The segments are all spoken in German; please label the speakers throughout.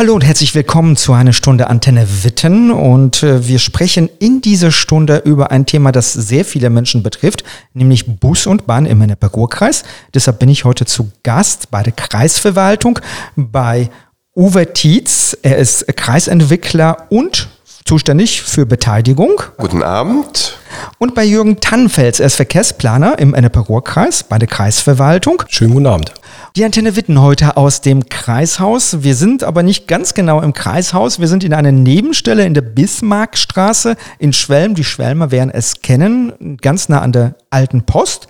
Speaker 1: Hallo und herzlich willkommen zu einer Stunde Antenne Witten und äh, wir sprechen in dieser Stunde über ein Thema, das sehr viele Menschen betrifft, nämlich Bus und Bahn im Ennepe-Ruhr-Kreis. Deshalb bin ich heute zu Gast bei der Kreisverwaltung bei Uwe Tietz. Er ist Kreisentwickler und zuständig für Beteiligung.
Speaker 2: Guten Abend.
Speaker 1: Und bei Jürgen Tannenfels, er ist Verkehrsplaner im Ennepe-Ruhr-Kreis bei der Kreisverwaltung.
Speaker 3: Schönen guten Abend.
Speaker 1: Die Antenne Witten heute aus dem Kreishaus. Wir sind aber nicht ganz genau im Kreishaus. Wir sind in einer Nebenstelle in der Bismarckstraße in Schwelm. Die Schwelmer werden es kennen, ganz nah an der alten Post.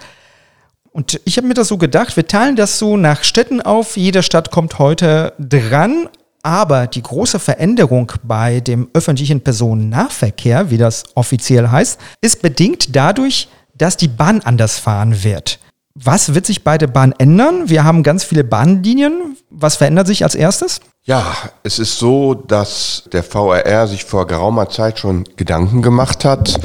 Speaker 1: Und ich habe mir das so gedacht, wir teilen das so nach Städten auf. Jede Stadt kommt heute dran. Aber die große Veränderung bei dem öffentlichen Personennahverkehr, wie das offiziell heißt, ist bedingt dadurch, dass die Bahn anders fahren wird. Was wird sich bei der Bahn ändern? Wir haben ganz viele Bahnlinien. Was verändert sich als erstes?
Speaker 2: Ja, es ist so, dass der VRR sich vor geraumer Zeit schon Gedanken gemacht hat,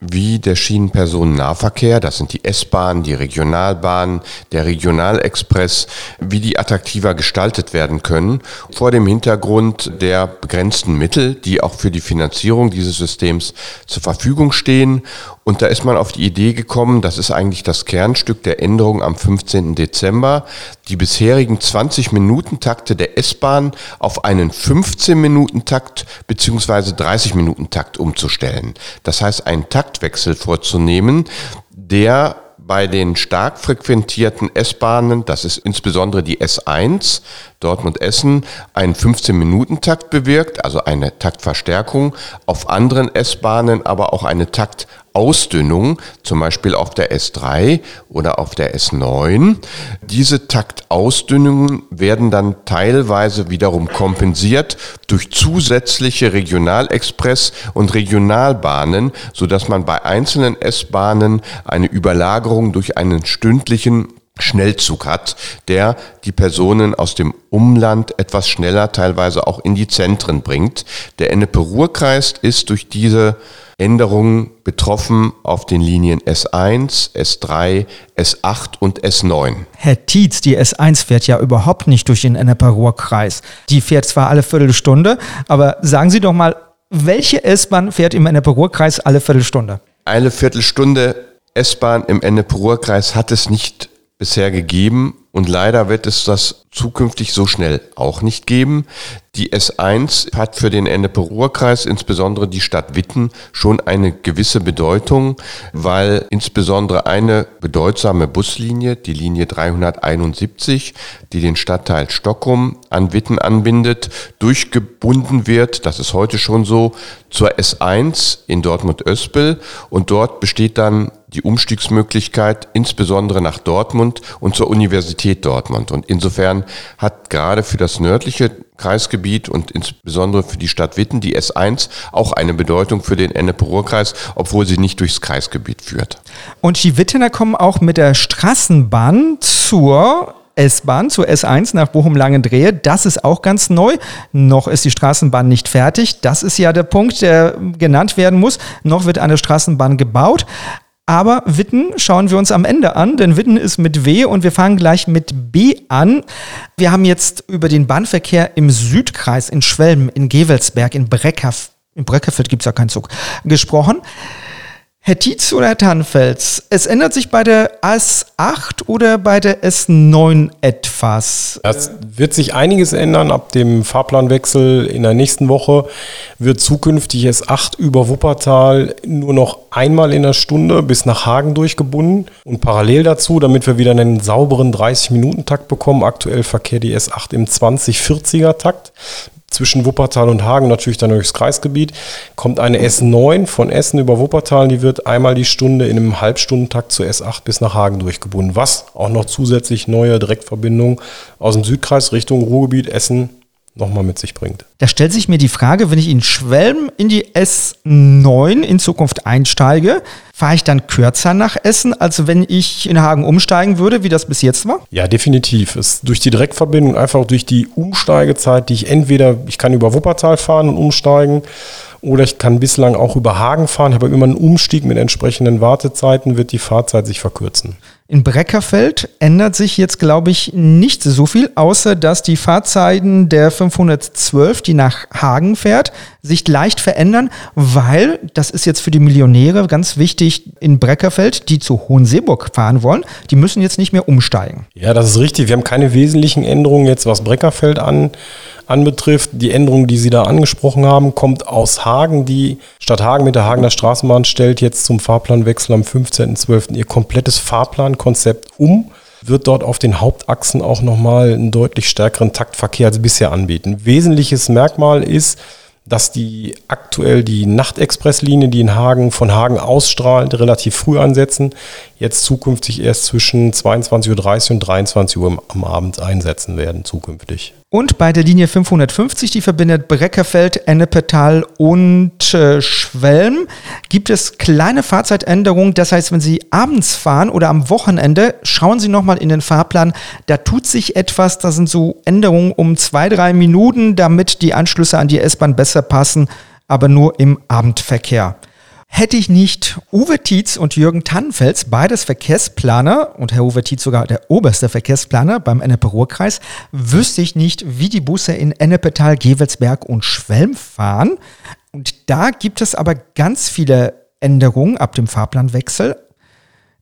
Speaker 2: wie der Schienenpersonennahverkehr, das sind die S-Bahnen, die Regionalbahnen, der Regionalexpress, wie die attraktiver gestaltet werden können, vor dem Hintergrund der begrenzten Mittel, die auch für die Finanzierung dieses Systems zur Verfügung stehen. Und da ist man auf die Idee gekommen, das ist eigentlich das Kernstück der Änderung am 15. Dezember, die bisherigen 20-Minuten-Takte der S-Bahn auf einen 15-Minuten-Takt beziehungsweise 30-Minuten-Takt umzustellen. Das heißt, einen Taktwechsel vorzunehmen, der bei den stark frequentierten S-Bahnen, das ist insbesondere die S1 Dortmund-Essen, einen 15-Minuten-Takt bewirkt, also eine Taktverstärkung, auf anderen S-Bahnen aber auch eine Takt Ausdünnung, zum Beispiel auf der S3 oder auf der S9. Diese Taktausdünnungen werden dann teilweise wiederum kompensiert durch zusätzliche Regionalexpress- und Regionalbahnen, sodass man bei einzelnen S-Bahnen eine Überlagerung durch einen stündlichen Schnellzug hat, der die Personen aus dem Umland etwas schneller teilweise auch in die Zentren bringt. Der Ennepe-Ruhr-Kreis ist durch diese Änderungen betroffen auf den Linien S1, S3, S8 und S9.
Speaker 1: Herr Tietz, die S1 fährt ja überhaupt nicht durch den Ennepe-Ruhr-Kreis. Die fährt zwar alle Viertelstunde, aber sagen Sie doch mal, welche S-Bahn fährt im Ennepe-Ruhr-Kreis alle Viertelstunde?
Speaker 2: Eine Viertelstunde S-Bahn im Ennepe-Ruhr-Kreis hat es nicht bisher gegeben und leider wird es das zukünftig so schnell auch nicht geben. Die S1 hat für den Ennepe-Ruhr-Kreis, insbesondere die Stadt Witten, schon eine gewisse Bedeutung, weil insbesondere eine bedeutsame Buslinie, die Linie 371, die den Stadtteil Stockholm an Witten anbindet, durchgebunden wird, das ist heute schon so, zur S1 in Dortmund-Öspel und dort besteht dann die Umstiegsmöglichkeit, insbesondere nach Dortmund und zur Universität Dortmund. Und insofern hat gerade für das nördliche Kreisgebiet und insbesondere für die Stadt Witten die S1 auch eine Bedeutung für den Ennepe-Ruhr-Kreis, obwohl sie nicht durchs Kreisgebiet führt.
Speaker 1: Und die Wittener kommen auch mit der Straßenbahn zur S-Bahn zur S1 nach Bochum-Langendrehe. Das ist auch ganz neu. Noch ist die Straßenbahn nicht fertig. Das ist ja der Punkt, der genannt werden muss. Noch wird eine Straßenbahn gebaut. Aber Witten schauen wir uns am Ende an, denn Witten ist mit W und wir fangen gleich mit B an. Wir haben jetzt über den Bahnverkehr im Südkreis, in Schwelm, in Gewelsberg, in Breckerf, in Breckerfeld gibt es ja keinen Zug, gesprochen. Herr Tietz oder Herr Tannenfels, es ändert sich bei der S8 oder bei der S9 etwas?
Speaker 3: Es wird sich einiges ändern. Ab dem Fahrplanwechsel in der nächsten Woche wird zukünftig S8 über Wuppertal nur noch einmal in der Stunde bis nach Hagen durchgebunden. Und parallel dazu, damit wir wieder einen sauberen 30-Minuten-Takt bekommen, aktuell verkehrt die S8 im 2040er-Takt zwischen Wuppertal und Hagen, natürlich dann durchs Kreisgebiet, kommt eine S9 von Essen über Wuppertal, die wird einmal die Stunde in einem Halbstundentakt zur S8 bis nach Hagen durchgebunden, was auch noch zusätzlich neue Direktverbindungen aus dem Südkreis Richtung Ruhrgebiet, Essen nochmal mit sich bringt.
Speaker 1: Da stellt sich mir die Frage, wenn ich in Schwelm in die S9 in Zukunft einsteige, fahre ich dann kürzer nach Essen, als wenn ich in Hagen umsteigen würde, wie das bis jetzt war?
Speaker 3: Ja, definitiv. Es durch die Direktverbindung, einfach durch die Umsteigezeit, die ich entweder, ich kann über Wuppertal fahren und umsteigen, oder ich kann bislang auch über Hagen fahren, habe immer einen Umstieg mit entsprechenden Wartezeiten, wird die Fahrzeit sich verkürzen.
Speaker 1: In Breckerfeld ändert sich jetzt, glaube ich, nicht so viel, außer dass die Fahrzeiten der 512, die nach Hagen fährt, sich leicht verändern, weil, das ist jetzt für die Millionäre ganz wichtig, in Breckerfeld, die zu Hohenseeburg fahren wollen, die müssen jetzt nicht mehr umsteigen.
Speaker 3: Ja, das ist richtig. Wir haben keine wesentlichen Änderungen jetzt, was Breckerfeld an, anbetrifft. Die Änderung, die Sie da angesprochen haben, kommt aus Hagen. Die Stadt Hagen mit der Hagener Straßenbahn stellt jetzt zum Fahrplanwechsel am 15.12. ihr komplettes Fahrplankonzept um wird dort auf den Hauptachsen auch nochmal einen deutlich stärkeren Taktverkehr als bisher anbieten. Wesentliches Merkmal ist, dass die aktuell die Nachtexpresslinie, die in Hagen von Hagen ausstrahlt, relativ früh ansetzen, jetzt zukünftig erst zwischen 22.30 Uhr und 23 Uhr am Abend einsetzen werden, zukünftig.
Speaker 1: Und bei der Linie 550, die verbindet Breckerfeld, Ennepetal und äh, Schwelm, gibt es kleine Fahrzeitänderungen. Das heißt, wenn Sie abends fahren oder am Wochenende, schauen Sie nochmal in den Fahrplan. Da tut sich etwas. Da sind so Änderungen um zwei, drei Minuten, damit die Anschlüsse an die S-Bahn besser passen, aber nur im Abendverkehr. Hätte ich nicht Uwe Tietz und Jürgen Tannenfels, beides Verkehrsplaner und Herr Uwe Tietz sogar der oberste Verkehrsplaner beim Ennepe-Ruhr-Kreis, wüsste ich nicht, wie die Busse in Ennepetal, Gewelsberg und Schwelm fahren. Und da gibt es aber ganz viele Änderungen ab dem Fahrplanwechsel.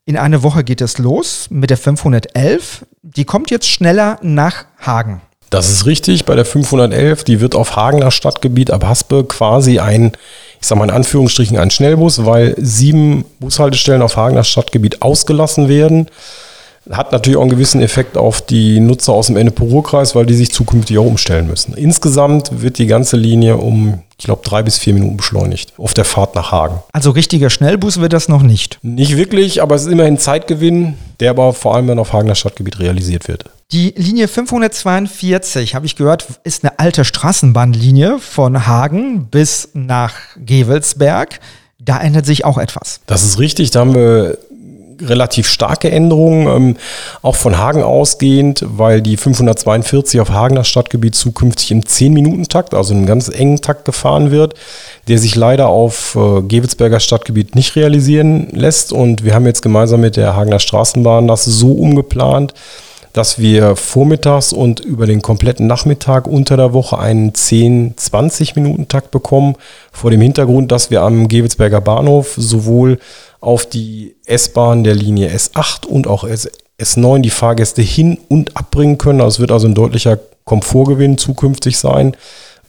Speaker 1: In einer Woche geht es los mit der 511. Die kommt jetzt schneller nach Hagen.
Speaker 3: Das ist richtig. Bei der 511, die wird auf Hagener Stadtgebiet ab Haspe quasi ein, ich sage mal in Anführungsstrichen, ein Schnellbus, weil sieben Bushaltestellen auf Hagener Stadtgebiet ausgelassen werden. Hat natürlich auch einen gewissen Effekt auf die Nutzer aus dem Ennepe-Ruhr-Kreis, weil die sich zukünftig auch umstellen müssen. Insgesamt wird die ganze Linie um, ich glaube, drei bis vier Minuten beschleunigt auf der Fahrt nach Hagen.
Speaker 1: Also richtiger Schnellbus wird das noch nicht.
Speaker 3: Nicht wirklich, aber es ist immerhin Zeitgewinn, der aber vor allem dann auf Hagener Stadtgebiet realisiert wird.
Speaker 1: Die Linie 542, habe ich gehört, ist eine alte Straßenbahnlinie von Hagen bis nach Gewelsberg. Da ändert sich auch etwas.
Speaker 3: Das ist richtig, da haben wir relativ starke Änderungen, ähm, auch von Hagen ausgehend, weil die 542 auf Hagener Stadtgebiet zukünftig im 10-Minuten-Takt, also in einem ganz engen Takt gefahren wird, der sich leider auf äh, Gewelsberger Stadtgebiet nicht realisieren lässt. Und wir haben jetzt gemeinsam mit der Hagener Straßenbahn das so umgeplant, dass wir vormittags und über den kompletten Nachmittag unter der Woche einen 10-20 Minuten Takt bekommen, vor dem Hintergrund, dass wir am Gewelsberger Bahnhof sowohl auf die S-Bahn der Linie S8 und auch S9 die Fahrgäste hin und abbringen können. Also es wird also ein deutlicher Komfortgewinn zukünftig sein.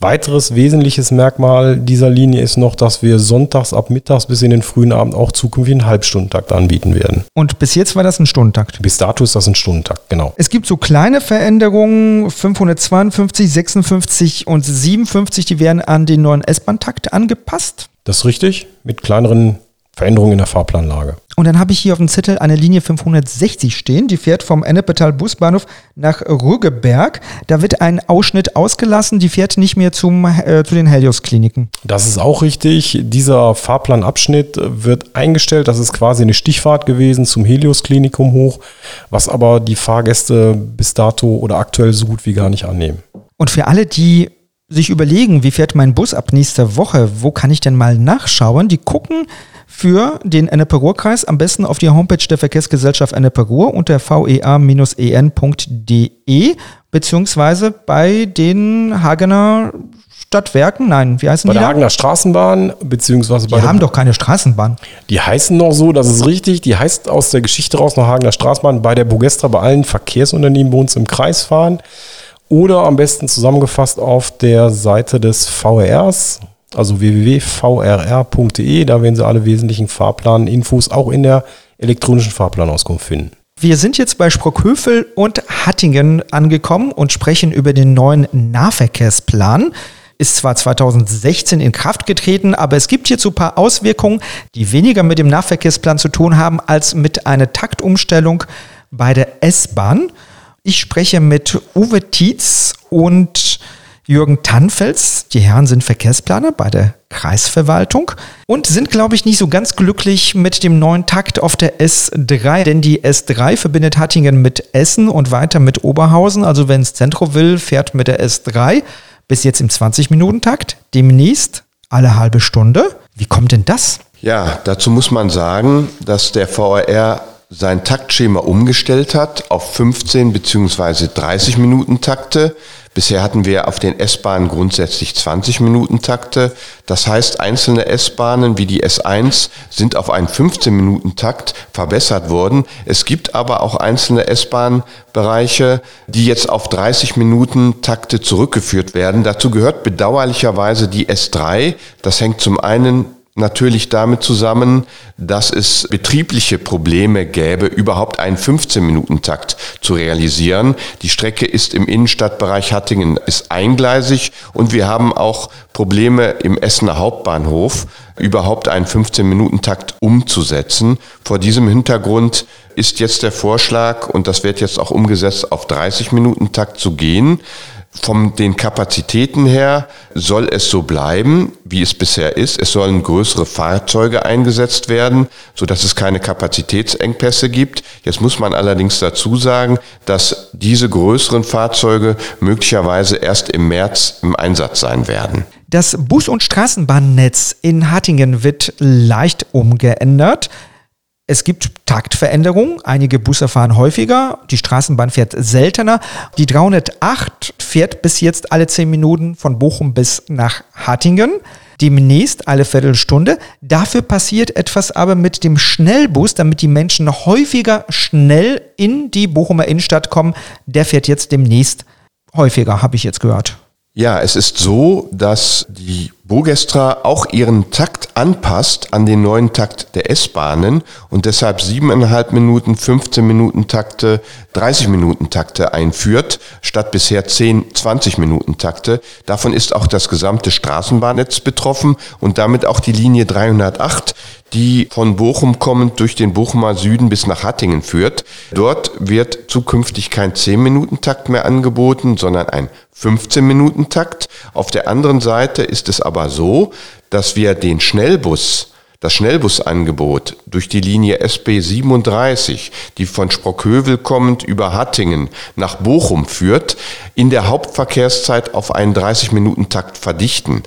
Speaker 3: Weiteres wesentliches Merkmal dieser Linie ist noch, dass wir sonntags ab mittags bis in den frühen Abend auch zukünftig einen Halbstundentakt anbieten werden.
Speaker 1: Und bis jetzt war das ein Stundentakt?
Speaker 3: Bis dato ist das ein Stundentakt, genau.
Speaker 1: Es gibt so kleine Veränderungen, 552, 56 und 57, die werden an den neuen S-Bahn-Takt angepasst.
Speaker 3: Das ist richtig, mit kleineren Veränderungen in der Fahrplanlage.
Speaker 1: Und dann habe ich hier auf dem Zettel eine Linie 560 stehen, die fährt vom Ennepetal Busbahnhof nach Rüggeberg. Da wird ein Ausschnitt ausgelassen, die fährt nicht mehr zum, äh, zu den Helios-Kliniken.
Speaker 3: Das ist auch richtig. Dieser Fahrplanabschnitt wird eingestellt. Das ist quasi eine Stichfahrt gewesen zum Helios-Klinikum hoch, was aber die Fahrgäste bis dato oder aktuell so gut wie gar nicht annehmen.
Speaker 1: Und für alle, die sich überlegen, wie fährt mein Bus ab nächster Woche, wo kann ich denn mal nachschauen, die gucken für den Ennepe-Ruhr-Kreis am besten auf die Homepage der Verkehrsgesellschaft Ennepe-Ruhr unter vea-en.de beziehungsweise bei den Hagener Stadtwerken, nein, wie heißen
Speaker 3: bei
Speaker 1: die?
Speaker 3: Bei der
Speaker 1: da?
Speaker 3: Hagener Straßenbahn, beziehungsweise
Speaker 1: die
Speaker 3: bei.
Speaker 1: Die haben doch keine Straßenbahn.
Speaker 3: Die heißen noch so, das ist richtig. Die heißt aus der Geschichte raus noch Hagener Straßenbahn bei der Bogestra bei allen Verkehrsunternehmen bei uns im Kreis fahren. Oder am besten zusammengefasst auf der Seite des VRs, also www.vrr.de. Da werden Sie alle wesentlichen Fahrplan-Infos auch in der elektronischen Fahrplanauskunft finden.
Speaker 1: Wir sind jetzt bei Sprockhövel und Hattingen angekommen und sprechen über den neuen Nahverkehrsplan. Ist zwar 2016 in Kraft getreten, aber es gibt hierzu ein paar Auswirkungen, die weniger mit dem Nahverkehrsplan zu tun haben, als mit einer Taktumstellung bei der S-Bahn. Ich spreche mit Uwe Tietz und Jürgen Tannfels. Die Herren sind Verkehrsplaner bei der Kreisverwaltung und sind, glaube ich, nicht so ganz glücklich mit dem neuen Takt auf der S3, denn die S3 verbindet Hattingen mit Essen und weiter mit Oberhausen. Also wenn es Zentrum will, fährt mit der S3 bis jetzt im 20-Minuten-Takt, demnächst alle halbe Stunde. Wie kommt denn das?
Speaker 2: Ja, dazu muss man sagen, dass der VRR sein Taktschema umgestellt hat auf 15 bzw. 30 Minuten Takte. Bisher hatten wir auf den S-Bahnen grundsätzlich 20 Minuten Takte. Das heißt, einzelne S-Bahnen wie die S1 sind auf einen 15 Minuten Takt verbessert worden. Es gibt aber auch einzelne S-Bahn-Bereiche, die jetzt auf 30 Minuten Takte zurückgeführt werden. Dazu gehört bedauerlicherweise die S3. Das hängt zum einen natürlich damit zusammen, dass es betriebliche Probleme gäbe, überhaupt einen 15-Minuten-Takt zu realisieren. Die Strecke ist im Innenstadtbereich Hattingen ist eingleisig und wir haben auch Probleme im Essener Hauptbahnhof, überhaupt einen 15-Minuten-Takt umzusetzen. Vor diesem Hintergrund ist jetzt der Vorschlag, und das wird jetzt auch umgesetzt, auf 30-Minuten-Takt zu gehen. Von den Kapazitäten her soll es so bleiben, wie es bisher ist. Es sollen größere Fahrzeuge eingesetzt werden, so dass es keine Kapazitätsengpässe gibt. Jetzt muss man allerdings dazu sagen, dass diese größeren Fahrzeuge möglicherweise erst im März im Einsatz sein werden.
Speaker 1: Das Bus- und Straßenbahnnetz in Hattingen wird leicht umgeändert. Es gibt Taktveränderungen. Einige Busse fahren häufiger, die Straßenbahn fährt seltener. Die 308 fährt bis jetzt alle 10 Minuten von Bochum bis nach Hattingen. Demnächst alle Viertelstunde. Dafür passiert etwas aber mit dem Schnellbus, damit die Menschen häufiger schnell in die Bochumer Innenstadt kommen. Der fährt jetzt demnächst häufiger, habe ich jetzt gehört.
Speaker 2: Ja, es ist so, dass die Bogestra auch ihren Takt anpasst an den neuen Takt der S-Bahnen und deshalb siebeneinhalb Minuten, 15 Minuten Takte, 30 Minuten Takte einführt, statt bisher 10, 20 Minuten Takte. Davon ist auch das gesamte Straßenbahnnetz betroffen und damit auch die Linie 308, die von Bochum kommend durch den Bochumer Süden bis nach Hattingen führt. Dort wird zukünftig kein 10-Minuten-Takt mehr angeboten, sondern ein 15-Minuten-Takt. Auf der anderen Seite ist es aber so, dass wir den Schnellbus das Schnellbusangebot durch die Linie SB 37, die von Sprockhövel kommend über Hattingen nach Bochum führt, in der Hauptverkehrszeit auf einen 30-Minuten-Takt verdichten.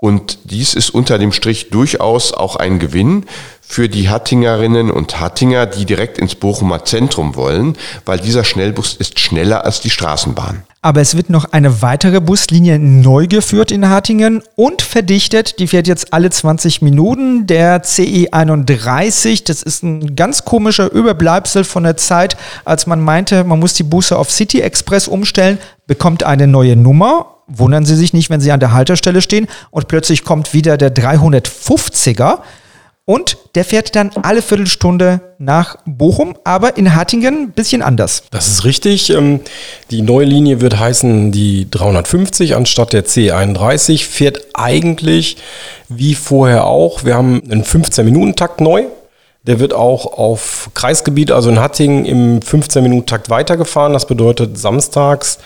Speaker 2: Und dies ist unter dem Strich durchaus auch ein Gewinn für die Hattingerinnen und Hattinger, die direkt ins Bochumer Zentrum wollen, weil dieser Schnellbus ist schneller als die Straßenbahn.
Speaker 1: Aber es wird noch eine weitere Buslinie neu geführt in Hattingen und verdichtet. Die fährt jetzt alle 20 Minuten. Der CE 31, das ist ein ganz komischer Überbleibsel von der Zeit, als man meinte, man muss die Busse auf City Express umstellen, bekommt eine neue Nummer wundern Sie sich nicht, wenn Sie an der Haltestelle stehen und plötzlich kommt wieder der 350er und der fährt dann alle Viertelstunde nach Bochum, aber in Hattingen ein bisschen anders.
Speaker 3: Das ist richtig. Ähm, die neue Linie wird heißen die 350 anstatt der C31, fährt eigentlich wie vorher auch. Wir haben einen 15-Minuten-Takt neu. Der wird auch auf Kreisgebiet, also in Hattingen, im 15-Minuten-Takt weitergefahren. Das bedeutet, samstags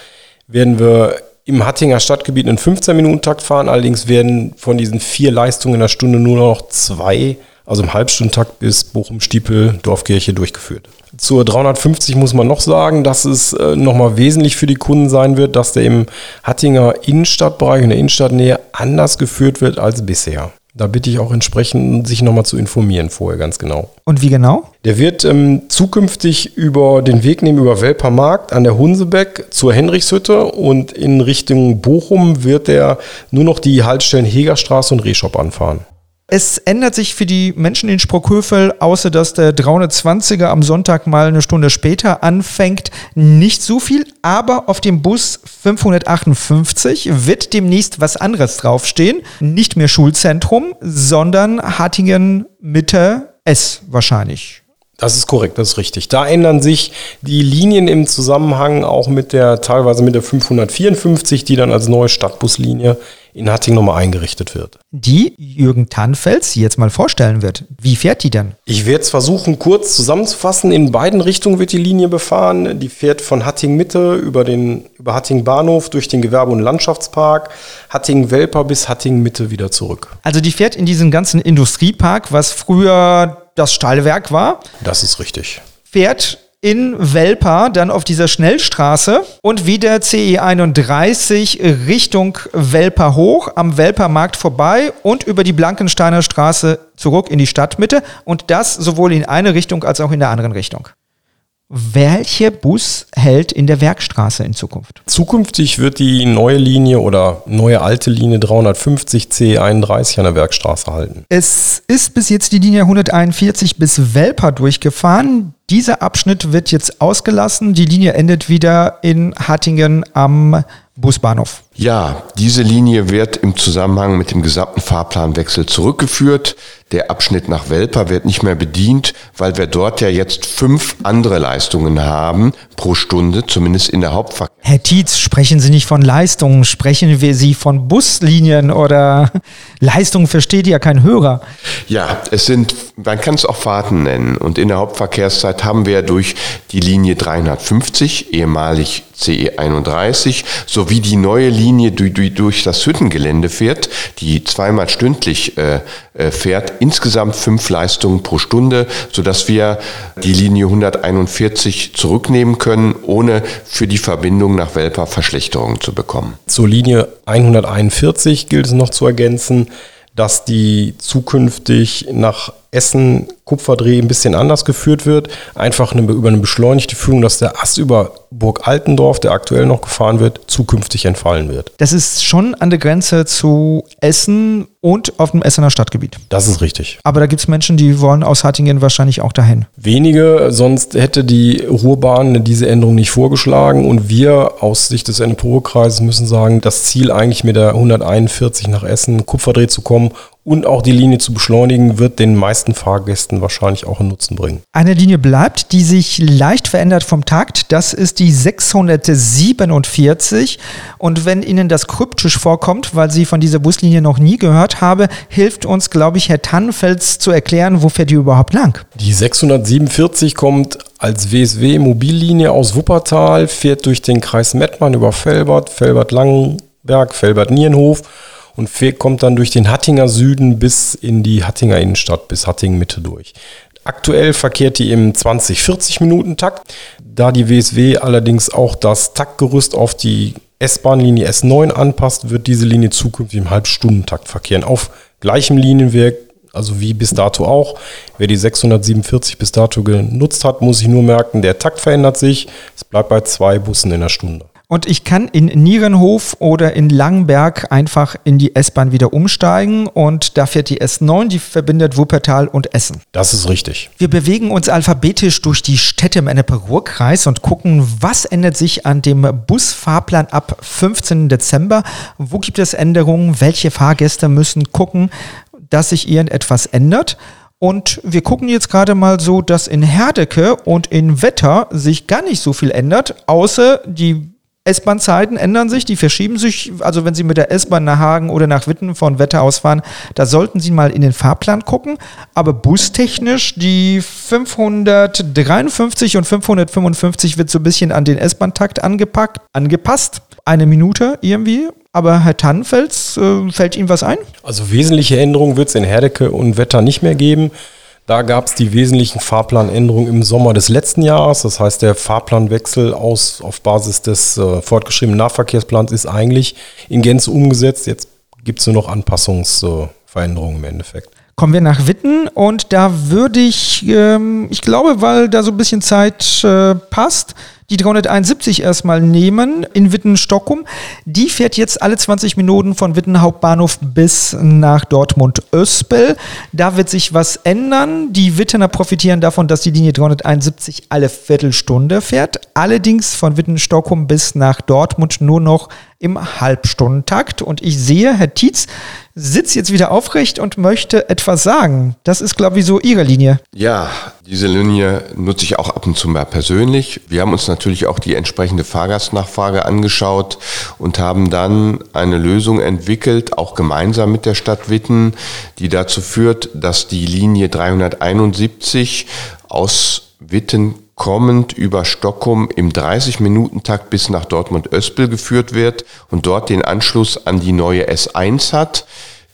Speaker 3: werden wir im Hattinger Stadtgebiet einen 15-Minuten-Takt fahren. Allerdings werden von diesen vier Leistungen in der Stunde nur noch zwei, also im Halbstundentakt bis Bochum-Stiepel, Dorfkirche durchgeführt. Zur 350 muss man noch sagen, dass es äh, nochmal wesentlich für die Kunden sein wird, dass der im Hattinger Innenstadtbereich, in der Innenstadtnähe anders geführt wird als bisher. Da bitte ich auch entsprechend, sich nochmal zu informieren vorher ganz genau.
Speaker 1: Und wie genau?
Speaker 3: Der wird ähm, zukünftig über den Weg nehmen über Welpermarkt an der Hunsebeck zur Henrichshütte und in Richtung Bochum wird er nur noch die Haltestellen Hegerstraße und Rehshop anfahren.
Speaker 1: Es ändert sich für die Menschen in Sprockhövel, außer dass der 320er am Sonntag mal eine Stunde später anfängt, nicht so viel. Aber auf dem Bus 558 wird demnächst was anderes draufstehen. Nicht mehr Schulzentrum, sondern Hattingen Mitte S wahrscheinlich.
Speaker 3: Das ist korrekt, das ist richtig. Da ändern sich die Linien im Zusammenhang auch mit der, teilweise mit der 554, die dann als neue Stadtbuslinie in Hattingen nochmal eingerichtet wird.
Speaker 1: Die Jürgen Tannfels jetzt mal vorstellen wird. Wie fährt die denn?
Speaker 3: Ich werde es versuchen, kurz zusammenzufassen. In beiden Richtungen wird die Linie befahren. Die fährt von Hattingen Mitte über, den, über Hattingen Bahnhof durch den Gewerbe- und Landschaftspark, Hattingen Welper bis Hattingen Mitte wieder zurück.
Speaker 1: Also die fährt in diesen ganzen Industriepark, was früher das Stahlwerk war.
Speaker 3: Das ist richtig.
Speaker 1: Fährt in Welper, dann auf dieser Schnellstraße und wieder CE 31 Richtung Welper hoch, am Welpermarkt vorbei und über die Blankensteiner Straße zurück in die Stadtmitte und das sowohl in eine Richtung als auch in der anderen Richtung. Welcher Bus hält in der Werkstraße in Zukunft?
Speaker 3: Zukünftig wird die neue Linie oder neue alte Linie 350 C31 an der Werkstraße halten.
Speaker 1: Es ist bis jetzt die Linie 141 bis Welper durchgefahren. Dieser Abschnitt wird jetzt ausgelassen. Die Linie endet wieder in Hattingen am Busbahnhof.
Speaker 2: Ja, diese Linie wird im Zusammenhang mit dem gesamten Fahrplanwechsel zurückgeführt. Der Abschnitt nach Welper wird nicht mehr bedient, weil wir dort ja jetzt fünf andere Leistungen haben pro Stunde, zumindest in der Hauptverkehr.
Speaker 1: Herr Tietz, sprechen Sie nicht von Leistungen, sprechen wir Sie von Buslinien oder Leistungen versteht ja kein Hörer.
Speaker 2: Ja, es sind, man kann es auch Fahrten nennen. Und in der Hauptverkehrszeit haben wir durch die Linie 350, ehemalig CE 31, sowie die neue Linie, die, die durch das Hüttengelände fährt, die zweimal stündlich äh, äh, fährt, insgesamt fünf Leistungen pro Stunde, sodass wir die Linie 141 zurücknehmen können, ohne für die Verbindung nach Welper Verschlechterungen zu bekommen.
Speaker 3: Zur Linie 141 gilt es noch zu ergänzen, dass die zukünftig nach Essen Kupferdreh ein bisschen anders geführt wird. Einfach eine, über eine beschleunigte Führung, dass der Ast über Burg Altendorf, der aktuell noch gefahren wird, zukünftig entfallen wird.
Speaker 1: Das ist schon an der Grenze zu Essen und auf dem Essener Stadtgebiet.
Speaker 3: Das ist richtig.
Speaker 1: Aber da gibt es Menschen, die wollen aus Hattingen wahrscheinlich auch dahin.
Speaker 3: Wenige, sonst hätte die Ruhrbahn diese Änderung nicht vorgeschlagen. Und wir aus Sicht des NPO-Kreises müssen sagen, das Ziel eigentlich mit der 141 nach Essen Kupferdreh zu kommen und auch die Linie zu beschleunigen, wird den meisten Fahrgästen wahrscheinlich auch einen Nutzen bringen.
Speaker 1: Eine Linie bleibt, die sich leicht verändert vom Takt. Das ist die 647. Und wenn Ihnen das kryptisch vorkommt, weil Sie von dieser Buslinie noch nie gehört haben, hilft uns, glaube ich, Herr Tannenfels zu erklären, wo fährt die überhaupt lang?
Speaker 3: Die 647 kommt als WSW-Mobillinie aus Wuppertal, fährt durch den Kreis Mettmann über Felbert, Felbert-Langenberg, Felbert-Nierenhof und kommt dann durch den Hattinger Süden bis in die Hattinger Innenstadt, bis Hattingen Mitte durch. Aktuell verkehrt die im 20-40 Minuten Takt. Da die WSW allerdings auch das Taktgerüst auf die S-Bahn-Linie S9 anpasst, wird diese Linie zukünftig im Halbstundentakt verkehren. Auf gleichem Linienwerk, also wie bis dato auch. Wer die 647 bis dato genutzt hat, muss sich nur merken, der Takt verändert sich. Es bleibt bei zwei Bussen in der Stunde.
Speaker 1: Und ich kann in Nierenhof oder in Langenberg einfach in die S-Bahn wieder umsteigen und da fährt die S9, die verbindet Wuppertal und Essen.
Speaker 3: Das ist richtig.
Speaker 1: Wir bewegen uns alphabetisch durch die Städte im Ennepe-Ruhr-Kreis und gucken, was ändert sich an dem Busfahrplan ab 15. Dezember. Wo gibt es Änderungen? Welche Fahrgäste müssen gucken, dass sich irgendetwas ändert? Und wir gucken jetzt gerade mal so, dass in Herdecke und in Wetter sich gar nicht so viel ändert, außer die S-Bahn-Zeiten ändern sich, die verschieben sich. Also wenn Sie mit der S-Bahn nach Hagen oder nach Witten von Wetter aus fahren, da sollten Sie mal in den Fahrplan gucken. Aber bustechnisch, die 553 und 555 wird so ein bisschen an den S-Bahn-Takt angepackt, angepasst. Eine Minute irgendwie. Aber Herr Tannenfels, äh, fällt Ihnen was ein?
Speaker 3: Also wesentliche Änderungen wird es in Herdecke und Wetter nicht mehr geben. Da gab es die wesentlichen Fahrplanänderungen im Sommer des letzten Jahres. Das heißt, der Fahrplanwechsel aus, auf Basis des äh, fortgeschriebenen Nahverkehrsplans ist eigentlich in Gänze umgesetzt. Jetzt gibt es nur noch Anpassungsveränderungen äh, im Endeffekt.
Speaker 1: Kommen wir nach Witten und da würde ich, ähm, ich glaube, weil da so ein bisschen Zeit äh, passt, die 371 erstmal nehmen in Witten-Stockholm. Die fährt jetzt alle 20 Minuten von Witten Hauptbahnhof bis nach Dortmund-Öspel. Da wird sich was ändern. Die Wittener profitieren davon, dass die Linie 371 alle Viertelstunde fährt. Allerdings von Witten-Stockholm bis nach Dortmund nur noch im Halbstundentakt. Und ich sehe, Herr Tietz sitzt jetzt wieder aufrecht und möchte etwas sagen. Das ist, glaube ich, so Ihre Linie.
Speaker 2: Ja, diese Linie nutze ich auch ab und zu mal persönlich. Wir haben uns natürlich auch die entsprechende Fahrgastnachfrage angeschaut und haben dann eine Lösung entwickelt, auch gemeinsam mit der Stadt Witten, die dazu führt, dass die Linie 371 aus Witten kommend über Stockholm im 30-Minuten-Takt bis nach Dortmund-Öspel geführt wird und dort den Anschluss an die neue S1 hat.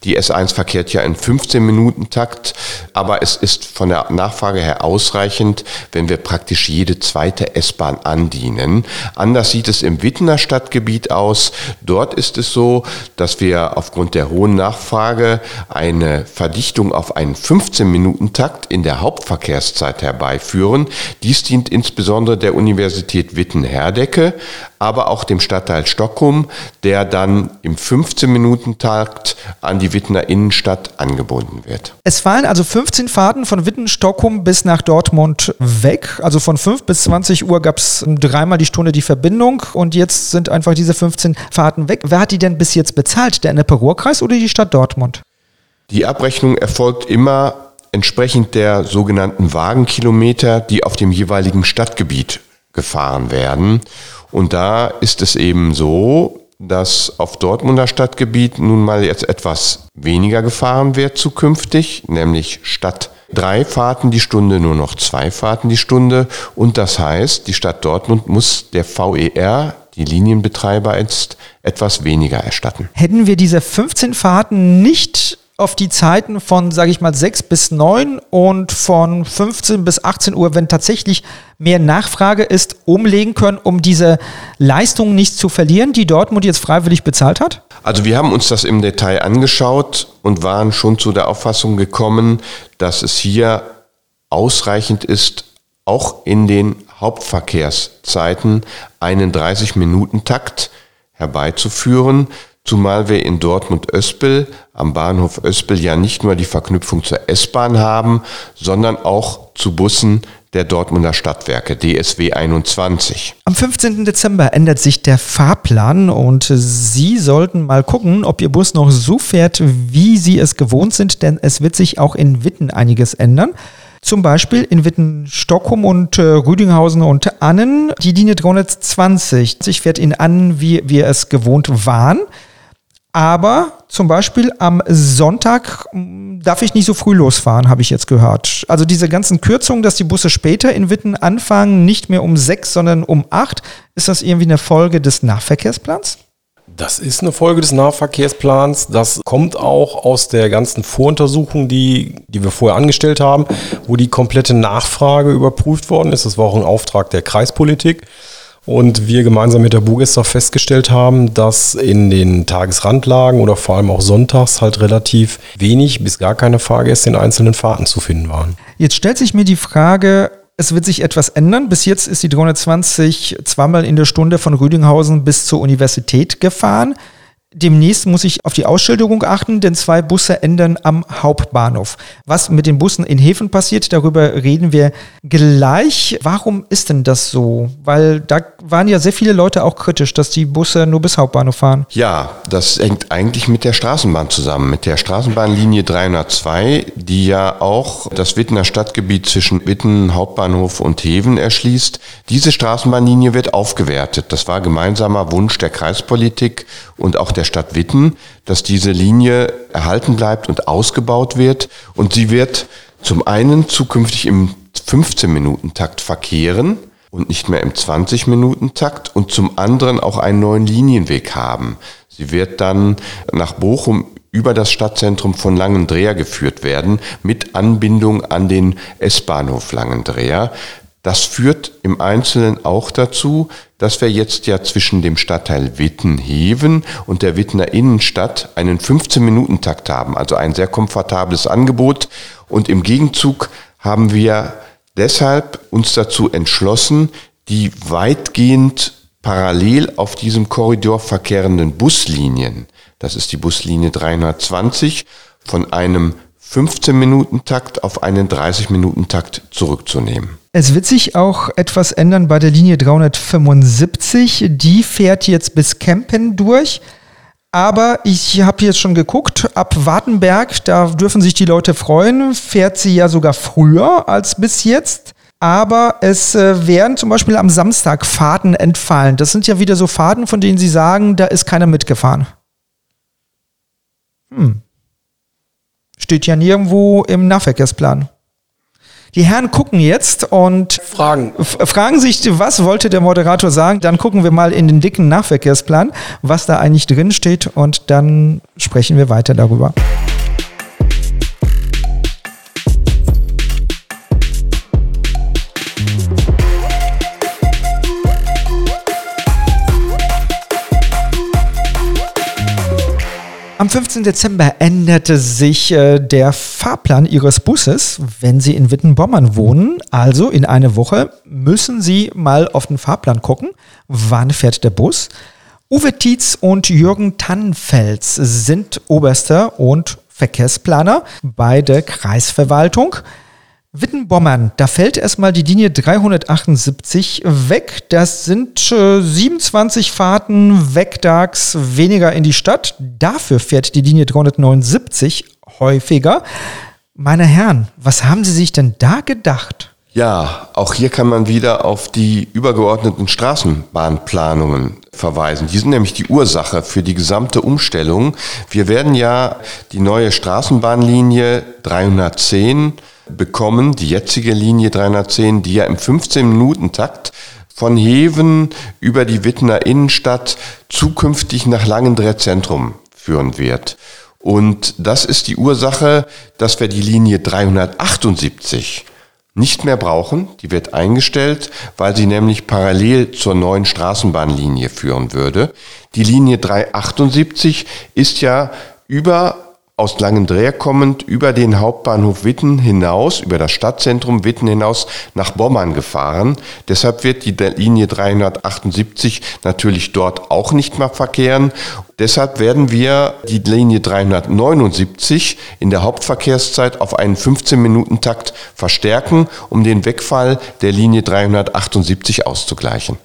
Speaker 2: Die S1 verkehrt ja in 15-Minuten-Takt, aber es ist von der Nachfrage her ausreichend, wenn wir praktisch jede zweite S-Bahn andienen. Anders sieht es im Wittener Stadtgebiet aus. Dort ist es so, dass wir aufgrund der hohen Nachfrage eine Verdichtung auf einen 15-Minuten-Takt in der Hauptverkehrszeit herbeiführen. Dies dient insbesondere der Universität Witten-Herdecke, aber auch dem Stadtteil Stockholm, der dann im 15-Minuten-Takt an die Wittener Innenstadt angebunden wird.
Speaker 1: Es fallen also 15 Fahrten von Witten-Stockholm bis nach Dortmund weg. Also von 5 bis 20 Uhr gab es dreimal die Stunde die Verbindung und jetzt sind einfach diese 15 Fahrten weg. Wer hat die denn bis jetzt bezahlt? Der Ennepe-Ruhr-Kreis oder die Stadt Dortmund?
Speaker 2: Die Abrechnung erfolgt immer entsprechend der sogenannten Wagenkilometer, die auf dem jeweiligen Stadtgebiet gefahren werden. Und da ist es eben so, dass auf Dortmunder Stadtgebiet nun mal jetzt etwas weniger gefahren wird zukünftig, nämlich statt drei Fahrten die Stunde nur noch zwei Fahrten die Stunde. Und das heißt, die Stadt Dortmund muss der VER, die Linienbetreiber, jetzt etwas weniger erstatten.
Speaker 1: Hätten wir diese 15 Fahrten nicht auf die Zeiten von, sage ich mal, 6 bis 9 und von 15 bis 18 Uhr, wenn tatsächlich mehr Nachfrage ist, umlegen können, um diese Leistung nicht zu verlieren, die Dortmund jetzt freiwillig bezahlt hat?
Speaker 2: Also wir haben uns das im Detail angeschaut und waren schon zu der Auffassung gekommen, dass es hier ausreichend ist, auch in den Hauptverkehrszeiten einen 30-Minuten-Takt herbeizuführen, zumal wir in Dortmund-Öspel am Bahnhof Öspel ja nicht nur die Verknüpfung zur S-Bahn haben, sondern auch zu Bussen der Dortmunder Stadtwerke DSW 21.
Speaker 1: Am 15. Dezember ändert sich der Fahrplan und Sie sollten mal gucken, ob Ihr Bus noch so fährt, wie Sie es gewohnt sind, denn es wird sich auch in Witten einiges ändern. Zum Beispiel in Witten, Stockholm und äh, Rüdinghausen und Annen die Linie 320. Ich fährt in Annen, wie wir es gewohnt waren. Aber zum Beispiel am Sonntag darf ich nicht so früh losfahren, habe ich jetzt gehört. Also diese ganzen Kürzungen, dass die Busse später in Witten anfangen, nicht mehr um sechs, sondern um acht, ist das irgendwie eine Folge des Nahverkehrsplans?
Speaker 3: Das ist eine Folge des Nahverkehrsplans. Das kommt auch aus der ganzen Voruntersuchung, die, die wir vorher angestellt haben, wo die komplette Nachfrage überprüft worden ist. Das war auch ein Auftrag der Kreispolitik. Und wir gemeinsam mit der Bugesser festgestellt haben, dass in den Tagesrandlagen oder vor allem auch sonntags halt relativ wenig bis gar keine Fahrgäste in einzelnen Fahrten zu finden waren.
Speaker 1: Jetzt stellt sich mir die Frage, es wird sich etwas ändern. Bis jetzt ist die 320 zweimal in der Stunde von Rüdinghausen bis zur Universität gefahren. Demnächst muss ich auf die Ausschilderung achten, denn zwei Busse ändern am Hauptbahnhof. Was mit den Bussen in Häfen passiert, darüber reden wir gleich. Warum ist denn das so? Weil da waren ja sehr viele Leute auch kritisch, dass die Busse nur bis Hauptbahnhof fahren.
Speaker 2: Ja, das hängt eigentlich mit der Straßenbahn zusammen, mit der Straßenbahnlinie 302, die ja auch das Wittener Stadtgebiet zwischen Witten, Hauptbahnhof und Heven erschließt. Diese Straßenbahnlinie wird aufgewertet. Das war gemeinsamer Wunsch der Kreispolitik und auch der Stadt Witten, dass diese Linie erhalten bleibt und ausgebaut wird. Und sie wird zum einen zukünftig im 15-Minuten-Takt verkehren und nicht mehr im 20-Minuten-Takt und zum anderen auch einen neuen Linienweg haben. Sie wird dann nach Bochum über das Stadtzentrum von Langendreher geführt werden mit Anbindung an den S-Bahnhof Langendreher. Das führt im Einzelnen auch dazu, dass wir jetzt ja zwischen dem Stadtteil Wittenheven und der Wittener Innenstadt einen 15-Minuten-Takt haben, also ein sehr komfortables Angebot. Und im Gegenzug haben wir deshalb uns dazu entschlossen, die weitgehend parallel auf diesem Korridor verkehrenden Buslinien, das ist die Buslinie 320, von einem 15-Minuten-Takt auf einen 30-Minuten-Takt zurückzunehmen.
Speaker 1: Es wird sich auch etwas ändern bei der Linie 375. Die fährt jetzt bis Kempen durch. Aber ich habe jetzt schon geguckt, ab Wartenberg, da dürfen sich die Leute freuen, fährt sie ja sogar früher als bis jetzt. Aber es äh, werden zum Beispiel am Samstag Fahrten entfallen. Das sind ja wieder so Fahrten, von denen Sie sagen, da ist keiner mitgefahren. Hm. Steht ja nirgendwo im Nahverkehrsplan. Die Herren gucken jetzt und
Speaker 3: Fragen.
Speaker 1: fragen sich, was wollte der Moderator sagen? Dann gucken wir mal in den dicken Nahverkehrsplan, was da eigentlich drin steht und dann sprechen wir weiter darüber. Am 15. Dezember änderte sich äh, der Fahrplan Ihres Busses, wenn Sie in Wittenbommern wohnen. Also in eine Woche müssen Sie mal auf den Fahrplan gucken. Wann fährt der Bus? Uwe Tietz und Jürgen Tannenfels sind Oberster und Verkehrsplaner bei der Kreisverwaltung. Wittenbommern, da fällt erstmal die Linie 378 weg. Das sind äh, 27 Fahrten wegtags weniger in die Stadt. Dafür fährt die Linie 379 häufiger. Meine Herren, was haben Sie sich denn da gedacht?
Speaker 2: Ja, auch hier kann man wieder auf die übergeordneten Straßenbahnplanungen verweisen. Die sind nämlich die Ursache für die gesamte Umstellung. Wir werden ja die neue Straßenbahnlinie 310 bekommen, die jetzige Linie 310, die ja im 15-Minuten-Takt von Heven über die Wittener Innenstadt zukünftig nach Langendreher Zentrum führen wird. Und das ist die Ursache, dass wir die Linie 378 nicht mehr brauchen. Die wird eingestellt, weil sie nämlich parallel zur neuen Straßenbahnlinie führen würde. Die Linie 378 ist ja über aus Langendreher kommend über den Hauptbahnhof Witten hinaus, über das Stadtzentrum Witten hinaus nach Bommern gefahren. Deshalb wird die Linie 378 natürlich dort auch nicht mehr verkehren. Deshalb werden wir die Linie 379 in der Hauptverkehrszeit auf einen 15-Minuten-Takt verstärken, um den Wegfall der Linie 378 auszugleichen.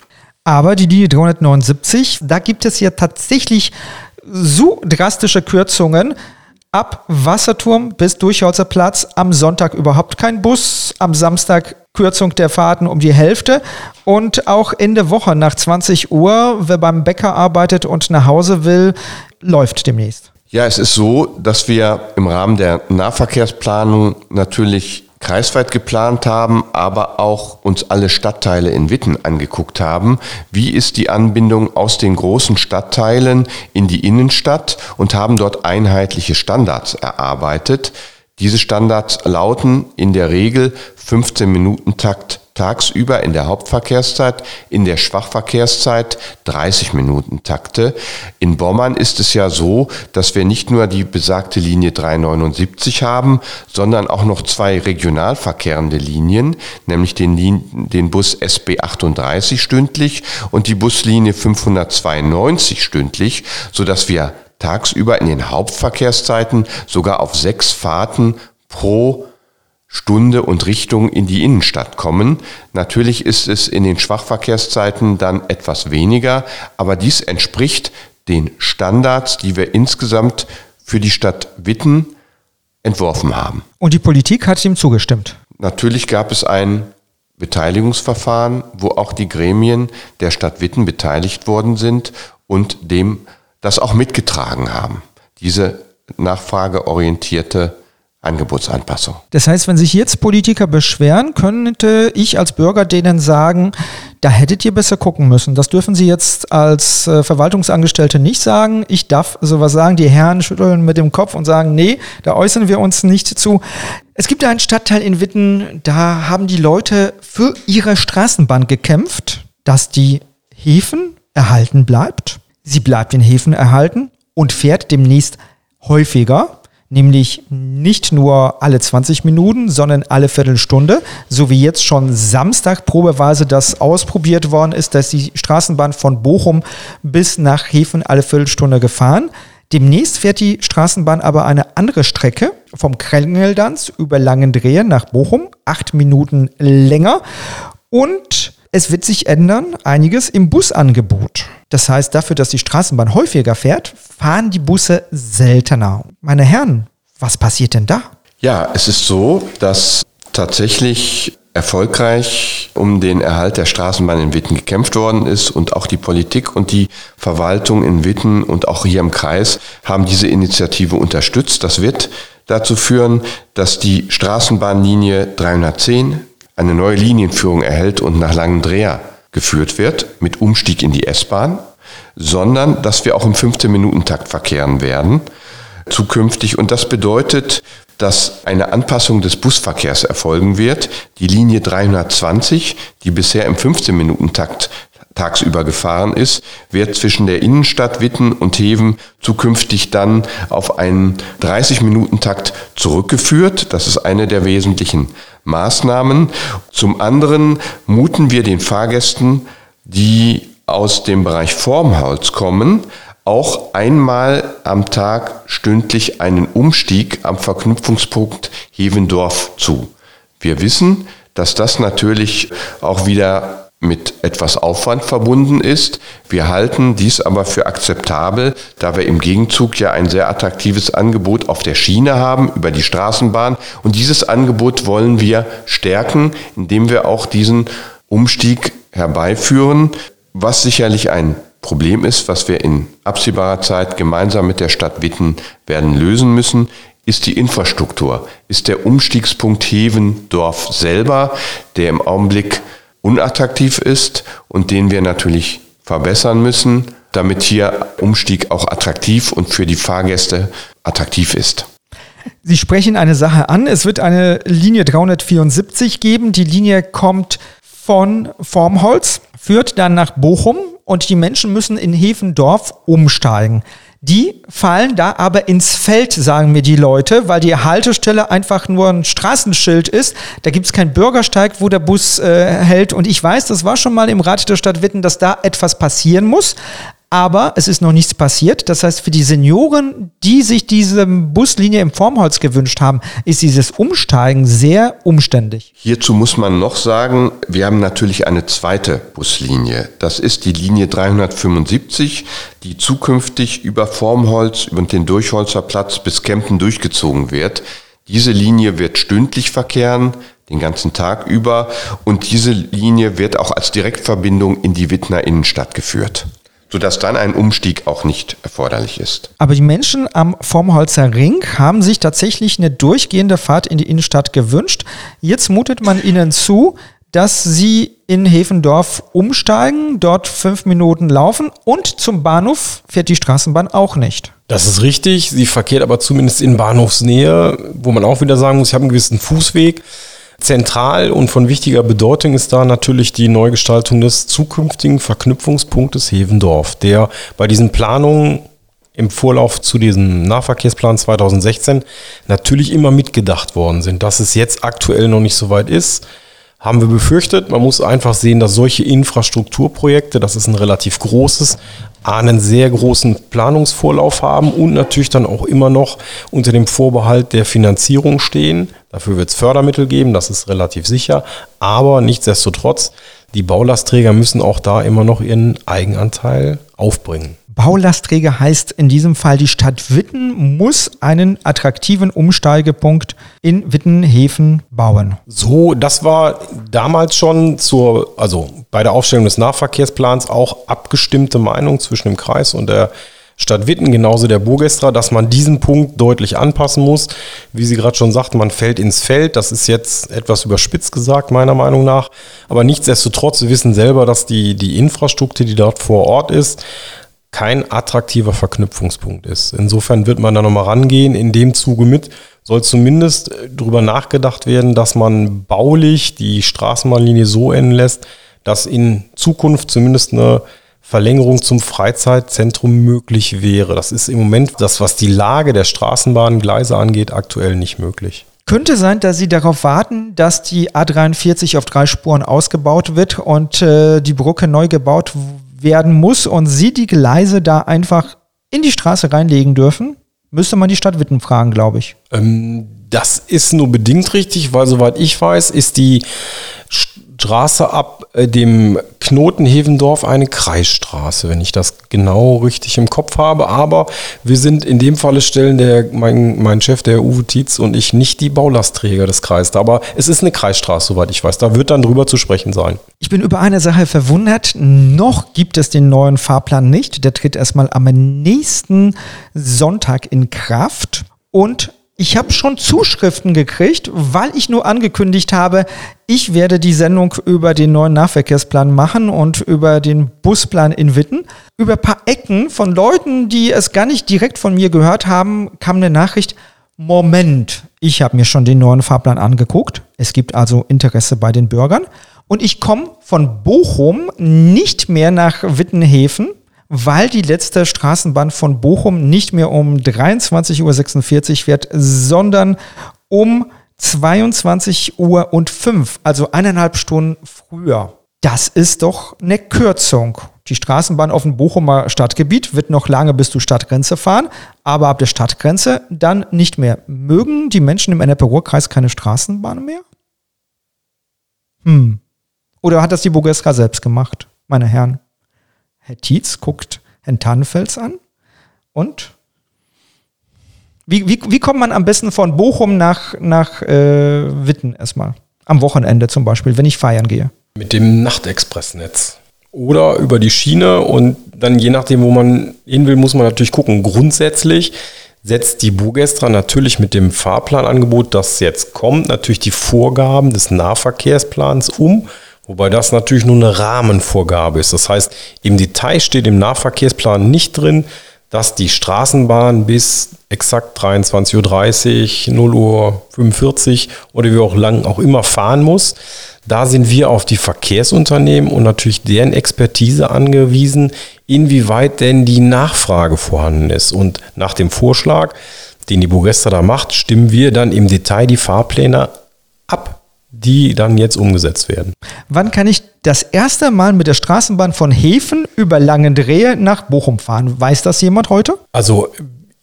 Speaker 1: Aber die Linie 379, da gibt es ja tatsächlich so drastische Kürzungen, ab Wasserturm bis Durchholzer Platz. Am Sonntag überhaupt kein Bus, am Samstag Kürzung der Fahrten um die Hälfte. Und auch in der Woche nach 20 Uhr, wer beim Bäcker arbeitet und nach Hause will, läuft demnächst.
Speaker 2: Ja, es ist so, dass wir im Rahmen der Nahverkehrsplanung natürlich kreisweit geplant haben, aber auch uns alle Stadtteile in Witten angeguckt haben. Wie ist die Anbindung aus den großen Stadtteilen in die Innenstadt und haben dort einheitliche Standards erarbeitet. Diese Standards lauten in der Regel 15 Minuten Takt tagsüber in der Hauptverkehrszeit, in der Schwachverkehrszeit 30 Minuten Takte. In Bommern ist es ja so, dass wir nicht nur die besagte Linie 379 haben, sondern auch noch zwei regional verkehrende Linien, nämlich den, Lin den Bus SB 38 stündlich und die Buslinie 592 stündlich, sodass wir tagsüber in den Hauptverkehrszeiten sogar auf sechs Fahrten pro Stunde und Richtung in die Innenstadt kommen. Natürlich ist es in den Schwachverkehrszeiten dann etwas weniger, aber dies entspricht den Standards, die wir insgesamt für die Stadt Witten entworfen haben.
Speaker 1: Und die Politik hat ihm zugestimmt.
Speaker 2: Natürlich gab es ein Beteiligungsverfahren, wo auch die Gremien der Stadt Witten beteiligt worden sind und dem das auch mitgetragen haben. Diese nachfrageorientierte Angebotsanpassung.
Speaker 1: Das heißt, wenn sich jetzt Politiker beschweren, könnte ich als Bürger denen sagen, da hättet ihr besser gucken müssen. Das dürfen Sie jetzt als äh, Verwaltungsangestellte nicht sagen. Ich darf sowas sagen. Die Herren schütteln mit dem Kopf und sagen, nee, da äußern wir uns nicht zu. Es gibt einen Stadtteil in Witten, da haben die Leute für ihre Straßenbahn gekämpft, dass die Häfen erhalten bleibt. Sie bleibt in Häfen erhalten und fährt demnächst häufiger nämlich nicht nur alle 20 Minuten, sondern alle Viertelstunde, so wie jetzt schon Samstag probeweise das ausprobiert worden ist, dass die Straßenbahn von Bochum bis nach Hefen alle Viertelstunde gefahren. Demnächst fährt die Straßenbahn aber eine andere Strecke vom Krängeldanz über Langendrehe nach Bochum, acht Minuten länger. Und es wird sich ändern, einiges im Busangebot. Das heißt, dafür, dass die Straßenbahn häufiger fährt, fahren die Busse seltener. Meine Herren, was passiert denn da?
Speaker 2: Ja, es ist so, dass tatsächlich erfolgreich um den Erhalt der Straßenbahn in Witten gekämpft worden ist und auch die Politik und die Verwaltung in Witten und auch hier im Kreis haben diese Initiative unterstützt. Das wird dazu führen, dass die Straßenbahnlinie 310 eine neue Linienführung erhält und nach Langendreher geführt wird mit Umstieg in die S-Bahn, sondern dass wir auch im 15-Minuten-Takt verkehren werden zukünftig. Und das bedeutet, dass eine Anpassung des Busverkehrs erfolgen wird. Die Linie 320, die bisher im 15-Minuten-Takt tagsüber gefahren ist, wird zwischen der Innenstadt Witten und Heven zukünftig dann auf einen 30-Minuten-Takt zurückgeführt. Das ist eine der wesentlichen Maßnahmen. Zum anderen muten wir den Fahrgästen, die aus dem Bereich Formholz kommen, auch einmal am Tag stündlich einen Umstieg am Verknüpfungspunkt Hevendorf zu. Wir wissen, dass das natürlich auch wieder mit etwas Aufwand verbunden ist. Wir halten dies aber für akzeptabel, da wir im Gegenzug ja ein sehr attraktives Angebot auf der Schiene haben über die Straßenbahn. Und dieses Angebot wollen wir stärken, indem wir auch diesen Umstieg herbeiführen, was sicherlich ein Problem ist, was wir in absehbarer Zeit gemeinsam mit der Stadt Witten werden lösen müssen, ist die Infrastruktur, ist der Umstiegspunkt Hevendorf selber, der im Augenblick unattraktiv ist und den wir natürlich verbessern müssen, damit hier Umstieg auch attraktiv und für die Fahrgäste attraktiv ist.
Speaker 1: Sie sprechen eine Sache an. Es wird eine Linie 374 geben. Die Linie kommt von Formholz, führt dann nach Bochum und die Menschen müssen in Hefendorf umsteigen. Die fallen da aber ins Feld, sagen mir die Leute, weil die Haltestelle einfach nur ein Straßenschild ist. Da gibt es keinen Bürgersteig, wo der Bus äh, hält. Und ich weiß, das war schon mal im Rat der Stadt Witten, dass da etwas passieren muss aber es ist noch nichts passiert. Das heißt, für die Senioren, die sich diese Buslinie im Formholz gewünscht haben, ist dieses Umsteigen sehr umständlich.
Speaker 2: Hierzu muss man noch sagen, wir haben natürlich eine zweite Buslinie. Das ist die Linie 375, die zukünftig über Formholz und den Durchholzer Platz bis Kempen durchgezogen wird. Diese Linie wird stündlich verkehren, den ganzen Tag über und diese Linie wird auch als Direktverbindung in die Wittner Innenstadt geführt sodass dann ein Umstieg auch nicht erforderlich ist.
Speaker 1: Aber die Menschen am Formholzer Ring haben sich tatsächlich eine durchgehende Fahrt in die Innenstadt gewünscht. Jetzt mutet man ihnen zu, dass sie in Hefendorf umsteigen, dort fünf Minuten laufen und zum Bahnhof fährt die Straßenbahn auch nicht.
Speaker 3: Das ist richtig. Sie verkehrt aber zumindest in Bahnhofsnähe, wo man auch wieder sagen muss, ich habe einen gewissen Fußweg. Zentral und von wichtiger Bedeutung ist da natürlich die Neugestaltung des zukünftigen Verknüpfungspunktes Hevendorf, der bei diesen Planungen im Vorlauf zu diesem Nahverkehrsplan 2016 natürlich immer mitgedacht worden sind. Dass es jetzt aktuell noch nicht so weit ist, haben wir befürchtet. Man muss einfach sehen, dass solche Infrastrukturprojekte, das ist ein relativ großes, einen sehr großen Planungsvorlauf haben und natürlich dann auch immer noch unter dem Vorbehalt der Finanzierung stehen. Dafür wird es Fördermittel geben, das ist relativ sicher. Aber nichtsdestotrotz, die Baulastträger müssen auch da immer noch ihren Eigenanteil aufbringen.
Speaker 1: Baulastträger heißt in diesem Fall, die Stadt Witten muss einen attraktiven Umsteigepunkt in Wittenhäfen bauen.
Speaker 3: So, das war damals schon zur, also bei der Aufstellung des Nahverkehrsplans auch abgestimmte Meinung zwischen dem Kreis und der Stadt Witten, genauso der Burgestra, dass man diesen Punkt deutlich anpassen muss. Wie Sie gerade schon sagten, man fällt ins Feld. Das ist jetzt etwas überspitzt gesagt, meiner Meinung nach. Aber nichtsdestotrotz, wir wissen selber, dass die, die Infrastruktur, die dort vor Ort ist, kein attraktiver Verknüpfungspunkt ist. Insofern wird man da nochmal rangehen. In dem Zuge mit soll zumindest äh, darüber nachgedacht werden, dass man baulich die Straßenbahnlinie so enden lässt, dass in Zukunft zumindest eine Verlängerung zum Freizeitzentrum möglich wäre. Das ist im Moment das, was die Lage der Straßenbahngleise angeht, aktuell nicht möglich.
Speaker 1: Könnte sein, dass Sie darauf warten, dass die A43 auf drei Spuren ausgebaut wird und äh, die Brücke neu gebaut werden muss und Sie die Gleise da einfach in die Straße reinlegen dürfen, müsste man die Stadt Witten fragen, glaube ich.
Speaker 3: Ähm, das ist nur bedingt richtig, weil soweit ich weiß, ist die Straße ab äh, dem Knoten Hevendorf eine Kreisstraße, wenn ich das genau richtig im Kopf habe. Aber wir sind in dem Falle stellen der, mein, mein Chef, der Uwe Tietz und ich nicht die Baulastträger des Kreises. Aber es ist eine Kreisstraße, soweit ich weiß. Da wird dann drüber zu sprechen sein.
Speaker 1: Ich bin über eine Sache verwundert. Noch gibt es den neuen Fahrplan nicht. Der tritt erstmal am nächsten Sonntag in Kraft. Und Ich habe schon Zuschriften gekriegt, weil ich nur angekündigt habe, ich werde die Sendung über den neuen Nahverkehrsplan machen und über den Busplan in Witten. Über ein paar Ecken von Leuten, die es gar nicht direkt von mir gehört haben, kam eine Nachricht, Moment, ich habe mir schon den neuen Fahrplan angeguckt. Es gibt also Interesse bei den Bürgern. Und ich komme von Bochum nicht mehr nach Wittenhäfen, weil die letzte Straßenbahn von Bochum nicht mehr um 23.46 Uhr fährt, sondern um 22 Uhr und 5, also eineinhalb Stunden früher. Das ist doch eine Kürzung. Die Straßenbahn auf dem Bochumer Stadtgebiet wird noch lange bis zur Stadtgrenze fahren, aber ab der Stadtgrenze dann nicht mehr. Mögen die Menschen im Ennepe-Ruhr-Kreis keine Straßenbahn mehr? Hm. Oder hat das die Burgestra selbst gemacht, meine Herren? Herr Tietz guckt Herrn Tannenfels an und wie, wie, wie kommt man am besten von Bochum nach, nach äh, Witten erstmal? Am Wochenende zum Beispiel, wenn ich feiern gehe.
Speaker 3: Mit dem Nachtexpressnetz. Oder über die Schiene und dann je nachdem, wo man hin will, muss man natürlich gucken. Grundsätzlich setzt die Bugestra natürlich mit dem Fahrplanangebot, das jetzt kommt, natürlich die Vorgaben des Nahverkehrsplans um Wobei das natürlich nur eine Rahmenvorgabe ist. Das heißt, im Detail steht im Nahverkehrsplan nicht drin, dass die Straßenbahn bis exakt 23.30 Uhr, 0 Uhr 45 oder wie auch lang auch immer fahren muss. Da sind wir auf die Verkehrsunternehmen und natürlich deren Expertise angewiesen, inwieweit denn die Nachfrage vorhanden ist. Und nach dem Vorschlag, den die Bugesta da macht, stimmen wir dann im Detail die Fahrpläne ab die dann jetzt umgesetzt werden.
Speaker 1: Wann kann ich das erste Mal mit der Straßenbahn von Häfen über Langendrehe nach Bochum fahren? Weiß das jemand heute?
Speaker 3: Also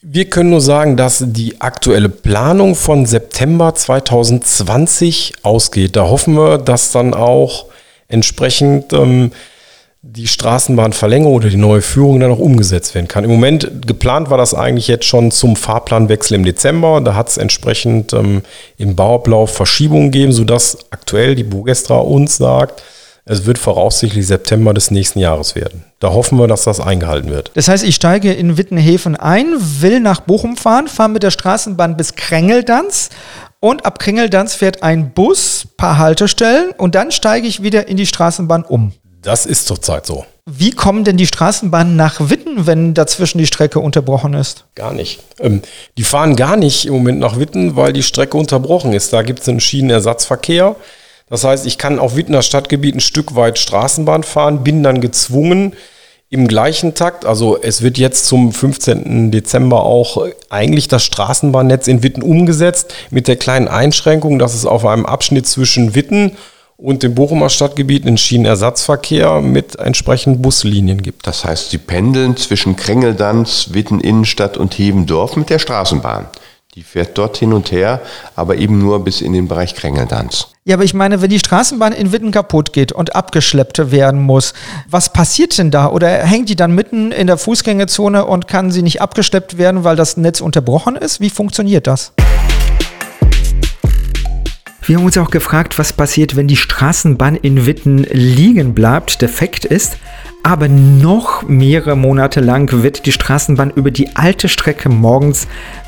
Speaker 3: wir können nur sagen, dass die aktuelle Planung von September 2020 ausgeht. Da hoffen wir, dass dann auch entsprechend ähm, die Straßenbahnverlängerung oder die neue Führung dann auch umgesetzt werden kann. Im Moment geplant war das eigentlich jetzt schon zum Fahrplanwechsel im Dezember. Da hat es entsprechend ähm, im Bauablauf Verschiebungen gegeben, sodass aktuell die Bugestra uns sagt, es wird voraussichtlich September des nächsten Jahres werden. Da hoffen wir, dass das eingehalten wird.
Speaker 1: Das heißt, ich steige in Wittenhäfen ein, will nach Bochum fahren, fahre mit der Straßenbahn bis Krängeldanz und ab Krängeldanz fährt ein Bus, paar Haltestellen und dann steige ich wieder in die Straßenbahn um.
Speaker 3: Das ist zurzeit so.
Speaker 1: Wie kommen denn die Straßenbahnen nach Witten, wenn dazwischen die Strecke unterbrochen ist?
Speaker 3: Gar nicht. Ähm, die fahren gar nicht im Moment nach Witten, weil die Strecke unterbrochen ist. Da gibt es einen Schienenersatzverkehr. Das heißt, ich kann auf Wittener Stadtgebiet ein Stück weit Straßenbahn fahren, bin dann gezwungen, im gleichen Takt, also es wird jetzt zum 15. Dezember auch eigentlich das Straßenbahnnetz in Witten umgesetzt, mit der kleinen Einschränkung, dass es auf einem Abschnitt zwischen Witten und dem Bochumer Stadtgebiet einen Schienenersatzverkehr mit entsprechenden Buslinien gibt.
Speaker 2: Das heißt, Sie pendeln zwischen Krängeldanz, Witten Innenstadt und Hebendorf mit der Straßenbahn. Die fährt dort hin und her, aber eben nur bis in den Bereich Krängeldanz.
Speaker 1: Ja, aber ich meine, wenn die Straßenbahn in Witten kaputt geht und abgeschleppt werden muss, was passiert denn da? Oder hängt die dann mitten in der Fußgängerzone und kann sie nicht abgeschleppt werden, weil das Netz unterbrochen ist? Wie funktioniert das? Wir haben uns auch gefragt, was passiert, wenn die Straßenbahn in Witten liegen bleibt, defekt ist. Aber noch mehrere Monate lang wird die Straßenbahn über die alte Strecke morgens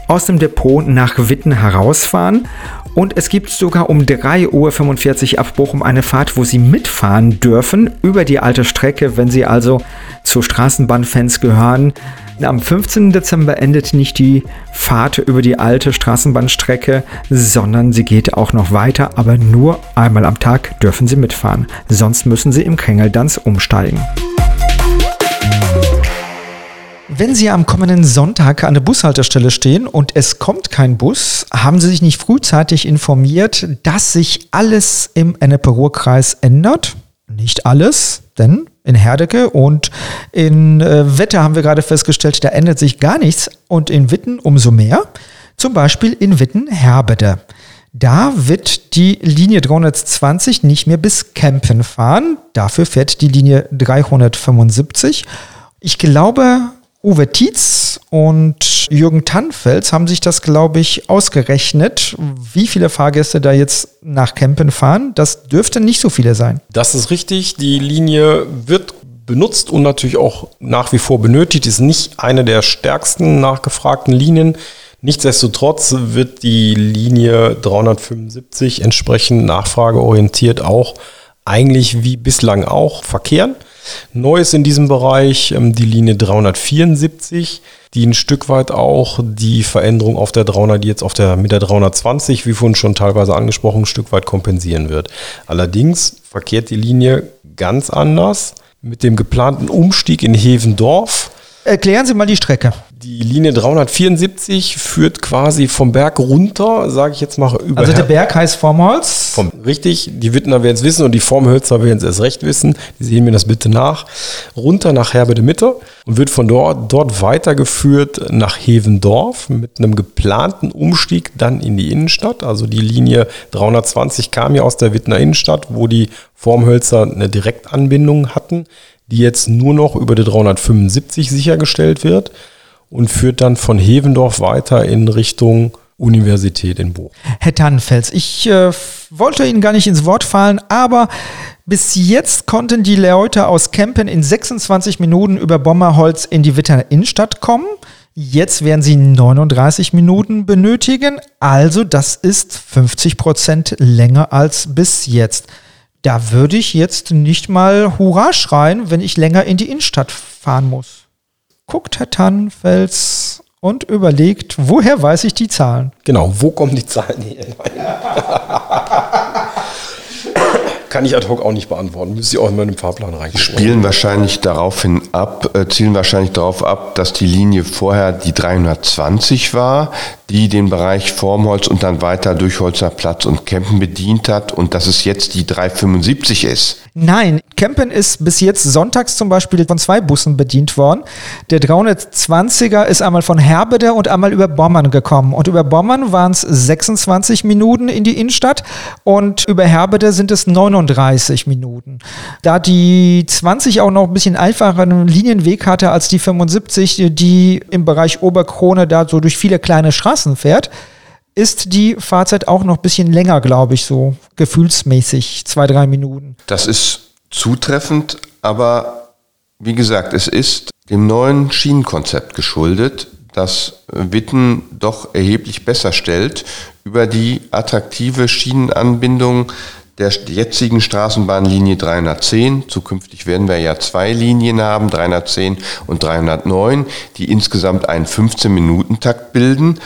Speaker 1: aus dem Depot nach Witten herausfahren. Und es gibt sogar um 3.45 Uhr ab Bochum eine Fahrt, wo Sie mitfahren dürfen über die alte Strecke, wenn Sie also zu Straßenbahnfans gehören. Am 15. Dezember endet nicht die Fahrt über die alte Straßenbahnstrecke, sondern sie geht auch noch weiter, aber nur einmal am Tag dürfen Sie mitfahren. Sonst müssen Sie im Krängeldanz umsteigen. Wenn Sie am kommenden Sonntag an der Bushaltestelle stehen und es kommt kein Bus, haben Sie sich nicht frühzeitig informiert, dass sich alles im Ennepe-Ruhr-Kreis ändert? Nicht alles, denn in Herdecke und in äh, Wetter haben wir gerade festgestellt, da ändert sich gar nichts und in Witten umso mehr. Zum Beispiel in Witten-Herbede. Da wird die Linie 320 nicht mehr bis Kempen fahren. Dafür fährt die Linie 375. Ich glaube, Uwe Tietz und Jürgen Tannfels haben sich das, glaube ich, ausgerechnet, wie viele Fahrgäste da jetzt nach Kempen fahren. Das dürfte nicht so viele sein.
Speaker 3: Das ist richtig. Die Linie wird benutzt und natürlich auch nach wie vor benötigt. Ist nicht eine der stärksten nachgefragten Linien Nichtsdestotrotz wird die Linie 375 entsprechend nachfrageorientiert auch eigentlich wie bislang auch verkehren. Neu ist in diesem Bereich ähm, die Linie 374, die ein Stück weit auch die Veränderung auf der 300, die jetzt auf der, mit der 320, wie vorhin schon teilweise angesprochen, ein Stück weit kompensieren wird. Allerdings verkehrt die Linie ganz anders mit dem geplanten Umstieg in Hevendorf.
Speaker 1: Erklären Sie mal die Strecke.
Speaker 3: Die Linie 374 führt quasi vom Berg runter, sage ich jetzt mal über.
Speaker 1: Also der Berg heißt Formholz.
Speaker 3: Vom, richtig, die Wittner werden es wissen und die Formhölzer werden es erst recht wissen. Die sehen mir das bitte nach. Runter nach Herbede Mitte und wird von dort, dort weitergeführt nach Hevendorf mit einem geplanten Umstieg dann in die Innenstadt. Also die Linie 320 kam ja aus der Wittner Innenstadt, wo die Formhölzer eine Direktanbindung hatten, die jetzt nur noch über die 375 sichergestellt wird und führt dann von Hevendorf weiter in Richtung Universität in Bochum.
Speaker 1: Herr Tannenfels, ich äh, wollte Ihnen gar nicht ins Wort fallen, aber bis jetzt konnten die Leute aus Kempen in 26 Minuten über Bommerholz in die Wittener Innenstadt kommen. Jetzt werden sie 39 Minuten benötigen, also das ist 50 Prozent länger als bis jetzt. Da würde ich jetzt nicht mal Hurra schreien, wenn ich länger in die Innenstadt fahren muss guckt Herr Tannenfels und überlegt, woher weiß ich die Zahlen?
Speaker 3: Genau, wo kommen die Zahlen her? Kann ich ad hoc auch nicht beantworten. Müsste ich auch in den Fahrplan rein.
Speaker 2: Spielen wahrscheinlich daraufhin ab, äh, zielen wahrscheinlich darauf ab, dass die Linie vorher die 320 war, die den Bereich Formholz und dann weiter durch Holzer Platz und Kempen bedient hat und dass es jetzt die 375 ist.
Speaker 1: Nein, Kempen ist bis jetzt sonntags zum Beispiel von zwei Bussen bedient worden. Der 320er ist einmal von Herbede und einmal über Bommern gekommen. Und über Bommern waren es 26 Minuten in die Innenstadt und über Herbede sind es 39 Minuten. Da die 20 auch noch ein bisschen einfacheren Linienweg hatte als die 75, die im Bereich Oberkrone da so durch viele kleine Straßen fährt, ist die Fahrzeit auch noch ein bisschen länger, glaube ich, so gefühlsmäßig, zwei, drei Minuten.
Speaker 2: Das ist zutreffend, aber wie gesagt, es ist dem neuen Schienenkonzept geschuldet, das Witten doch erheblich besser stellt über die attraktive Schienenanbindung der jetzigen Straßenbahnlinie 310. Zukünftig werden wir ja zwei Linien haben, 310 und 309, die insgesamt einen 15-Minuten-Takt bilden.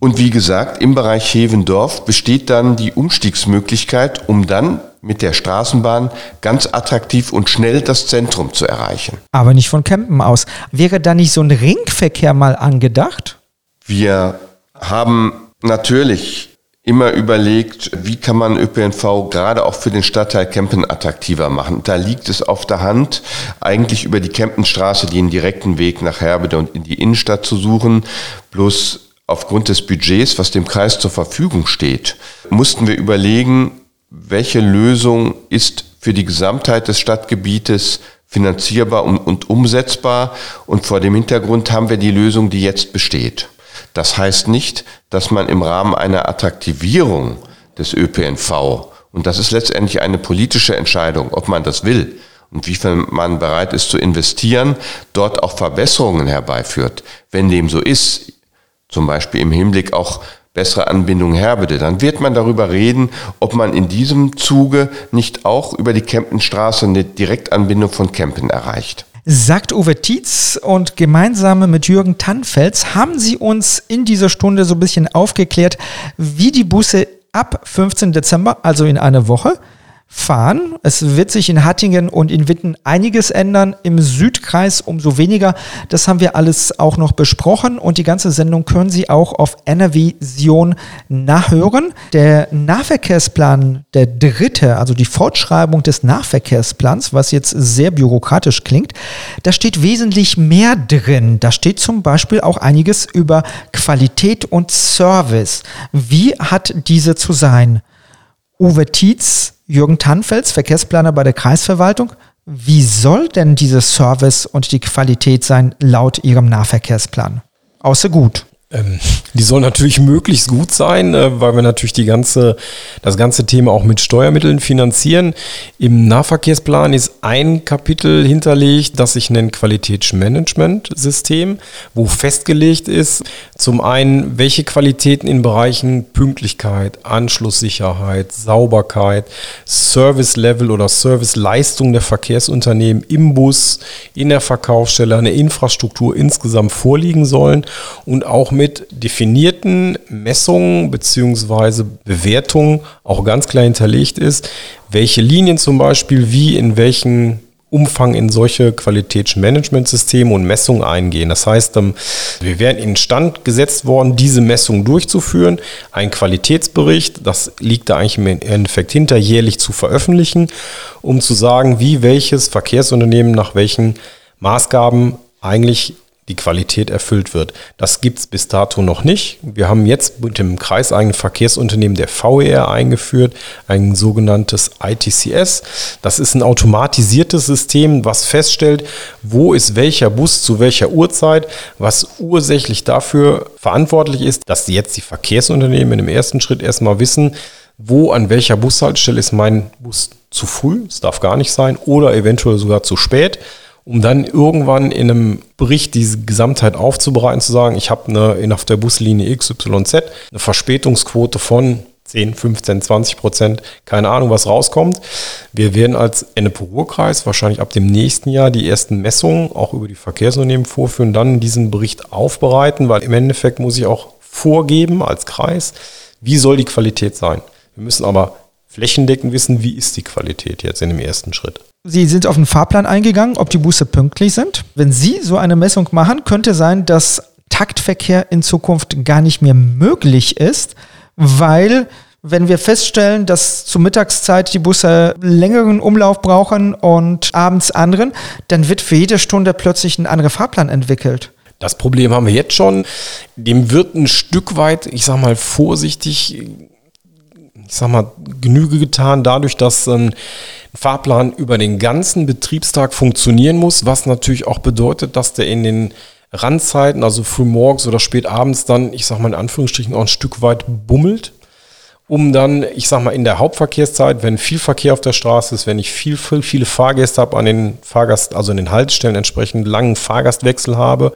Speaker 2: Und wie gesagt, im Bereich Hevendorf besteht dann die Umstiegsmöglichkeit, um dann mit der Straßenbahn ganz attraktiv und schnell das Zentrum zu erreichen.
Speaker 1: Aber nicht von Kempen aus. Wäre da nicht so ein Ringverkehr mal angedacht?
Speaker 2: Wir haben natürlich immer überlegt, wie kann man ÖPNV gerade auch für den Stadtteil Kempen attraktiver machen. Da liegt es auf der Hand, eigentlich über die Kempenstraße den direkten Weg nach Herbede und in die Innenstadt zu suchen. Bloß aufgrund des Budgets, was dem Kreis zur Verfügung steht, mussten wir überlegen, welche Lösung ist für die Gesamtheit des Stadtgebietes finanzierbar und, und umsetzbar. Und vor dem Hintergrund haben wir die Lösung, die jetzt besteht. Das heißt nicht, dass man im Rahmen einer Attraktivierung des ÖPNV, und das ist letztendlich eine politische Entscheidung, ob man das will und wie viel man bereit ist zu investieren, dort auch Verbesserungen herbeiführt. Wenn dem so ist, zum Beispiel im Hinblick auch bessere Anbindung Herbede, dann wird man darüber reden, ob man in diesem Zuge nicht auch über die Kempenstraße eine Direktanbindung von Kempen erreicht.
Speaker 1: Sagt Uwe Tietz und gemeinsam mit Jürgen Tannfels haben sie uns in dieser Stunde so ein bisschen aufgeklärt, wie die Busse ab 15. Dezember, also in einer Woche, fahren. Es wird sich in Hattingen und in Witten einiges ändern, im Südkreis umso weniger. Das haben wir alles auch noch besprochen und die ganze Sendung können Sie auch auf NRVision nachhören. Der Nahverkehrsplan, der dritte, also die Fortschreibung des Nahverkehrsplans, was jetzt sehr bürokratisch klingt, da steht wesentlich mehr drin. Da steht zum Beispiel auch einiges über Qualität und Service. Wie hat diese zu sein? Uwe Tietz Jürgen Tannfels, Verkehrsplaner bei der Kreisverwaltung. Wie soll denn dieser Service und die Qualität sein laut Ihrem Nahverkehrsplan? Außer gut.
Speaker 3: Ähm, die soll natürlich möglichst gut sein, äh, weil wir natürlich die ganze, das ganze Thema auch mit Steuermitteln finanzieren. Im Nahverkehrsplan ist ein Kapitel hinterlegt, das sich nennt Qualitätsmanagementsystem, wo festgelegt ist, zum einen, welche Qualitäten in Bereichen Pünktlichkeit, Anschlusssicherheit, Sauberkeit, Service-Level oder Serviceleistung der Verkehrsunternehmen im Bus, in der Verkaufsstelle, eine Infrastruktur insgesamt vorliegen sollen und auch mit definierten Messungen bzw. Bewertungen auch ganz klar hinterlegt ist, welche Linien zum Beispiel wie in welchen Umfang in solche Qualitätsmanagementsysteme und Messungen eingehen. Das heißt, ähm, wir werden in Stand gesetzt worden, diese Messungen durchzuführen. Ein Qualitätsbericht, das liegt da eigentlich im Endeffekt hinter, jährlich zu veröffentlichen, um zu sagen, wie welches Verkehrsunternehmen nach welchen Maßgaben eigentlich die Qualität erfüllt wird. Das gibt es bis dato noch nicht. Wir haben jetzt mit dem kreiseigenen Verkehrsunternehmen der VER eingeführt, ein sogenanntes ITCS. Das ist ein automatisiertes System, was feststellt, wo ist welcher Bus zu welcher Uhrzeit, was ursächlich dafür verantwortlich ist, dass jetzt die Verkehrsunternehmen dem ersten Schritt erstmal wissen, wo an welcher Bushaltestelle ist mein Bus zu früh, es darf gar nicht sein, oder eventuell sogar zu spät um dann irgendwann in einem Bericht diese Gesamtheit aufzubereiten, zu sagen, ich habe eine, auf der Buslinie XYZ eine Verspätungsquote von 10, 15, 20 Prozent, keine Ahnung, was rauskommt. Wir werden als Ennepe-Ruhr-Kreis wahrscheinlich ab dem nächsten Jahr die ersten Messungen auch über die Verkehrsunternehmen vorführen, dann diesen Bericht aufbereiten, weil im Endeffekt muss ich auch vorgeben als Kreis, wie soll die Qualität sein. Wir müssen aber flächendeckend wissen, wie ist die Qualität jetzt in dem ersten Schritt.
Speaker 1: Sie sind auf den Fahrplan eingegangen, ob die Busse pünktlich sind. Wenn Sie so eine Messung machen, könnte sein, dass Taktverkehr in Zukunft gar nicht mehr möglich ist, weil wenn wir feststellen, dass zur Mittagszeit die Busse längeren Umlauf brauchen und abends anderen, dann wird für jede Stunde plötzlich ein anderer Fahrplan entwickelt.
Speaker 3: Das Problem haben wir jetzt schon. Dem wird ein Stück weit, ich sag mal vorsichtig, ich sag mal, Genüge getan, dadurch, dass ein Fahrplan über den ganzen Betriebstag funktionieren muss, was natürlich auch bedeutet, dass der in den Randzeiten, also früh morgens oder spät abends dann, ich sag mal in Anführungsstrichen, auch ein Stück weit bummelt, um dann, ich sag mal, in der Hauptverkehrszeit, wenn viel Verkehr auf der Straße ist, wenn ich viel, viel viele Fahrgäste habe an den Fahrgast, also in den Haltestellen entsprechend langen Fahrgastwechsel habe,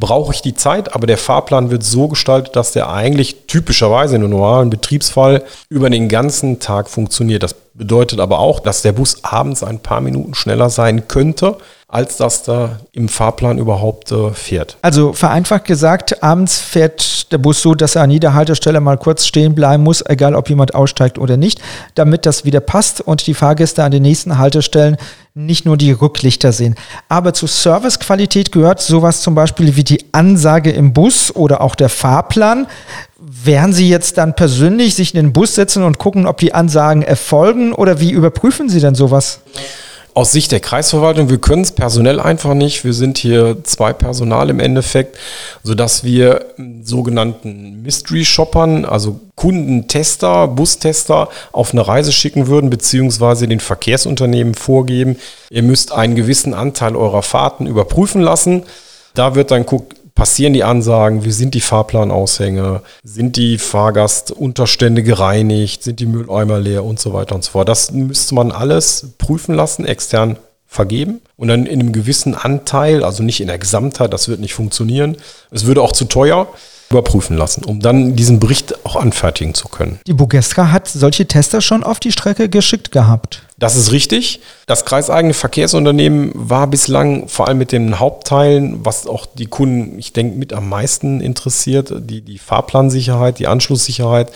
Speaker 3: brauche ich die Zeit, aber der Fahrplan wird so gestaltet, dass der eigentlich typischerweise in einem normalen Betriebsfall über den ganzen Tag funktioniert. Das bedeutet aber auch, dass der Bus abends ein paar Minuten schneller sein könnte, als dass da im Fahrplan überhaupt äh, fährt.
Speaker 1: Also vereinfacht gesagt, abends fährt der Bus so, dass er an jeder Haltestelle mal kurz stehen bleiben muss, egal ob jemand aussteigt oder nicht, damit das wieder passt und die Fahrgäste an den nächsten Haltestellen nicht nur die Rücklichter sehen. Aber zur Servicequalität gehört sowas zum Beispiel wie die Ansage im Bus oder auch der Fahrplan. Werden Sie jetzt dann persönlich sich in den Bus setzen und gucken, ob die Ansagen erfolgen oder wie überprüfen Sie denn sowas?
Speaker 3: Aus Sicht der Kreisverwaltung, wir können es personell einfach nicht. Wir sind hier zwei Personal im Endeffekt, sodass wir sogenannten Mystery-Shoppern, also Kundentester, Bustester auf eine Reise schicken würden, beziehungsweise den Verkehrsunternehmen vorgeben, ihr müsst einen gewissen Anteil eurer Fahrten überprüfen lassen. Da wird dann guckt, passieren die Ansagen, wie sind die Fahrplanaushänge, sind die Fahrgastunterstände gereinigt, sind die Mülleimer leer? Und so weiter und so fort. Das müsste man alles prüfen lassen, extern vergeben und dann in einem gewissen Anteil, also nicht in der Gesamtheit, das wird nicht funktionieren. Es würde auch zu teuer überprüfen lassen, um dann diesen Bericht auch anfertigen zu können.
Speaker 1: Die Bugestra hat solche Tester schon auf die Strecke geschickt gehabt.
Speaker 3: Das ist richtig. Das kreiseigene Verkehrsunternehmen war bislang vor allem mit den Hauptteilen, was auch die Kunden, ich denke, mit am meisten interessiert, die, die Fahrplansicherheit, die Anschlusssicherheit,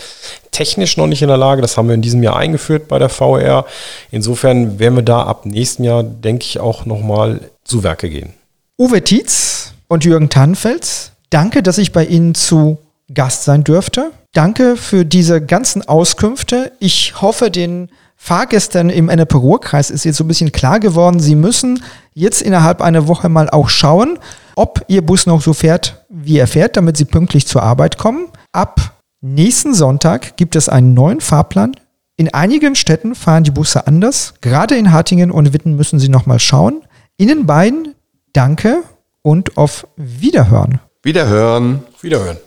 Speaker 3: technisch noch nicht in der Lage. Das haben wir in diesem Jahr eingeführt bei der VR. Insofern werden wir da ab nächsten Jahr, denke ich, auch nochmal zu Werke gehen.
Speaker 1: Uwe Tietz und Jürgen Tannenfels, danke, dass ich bei Ihnen zu Gast sein dürfte. Danke für diese ganzen Auskünfte. Ich hoffe, den Fahrgästen im NRP-Ruhr-Kreis ist jetzt so ein bisschen klar geworden, sie müssen jetzt innerhalb einer Woche mal auch schauen, ob ihr Bus noch so fährt, wie er fährt, damit sie pünktlich zur Arbeit kommen. Ab nächsten Sonntag gibt es einen neuen Fahrplan. In einigen Städten fahren die Busse anders. Gerade in Hartingen und Witten müssen sie nochmal schauen. Ihnen beiden danke und auf Wiederhören.
Speaker 2: Wiederhören.
Speaker 3: Wiederhören.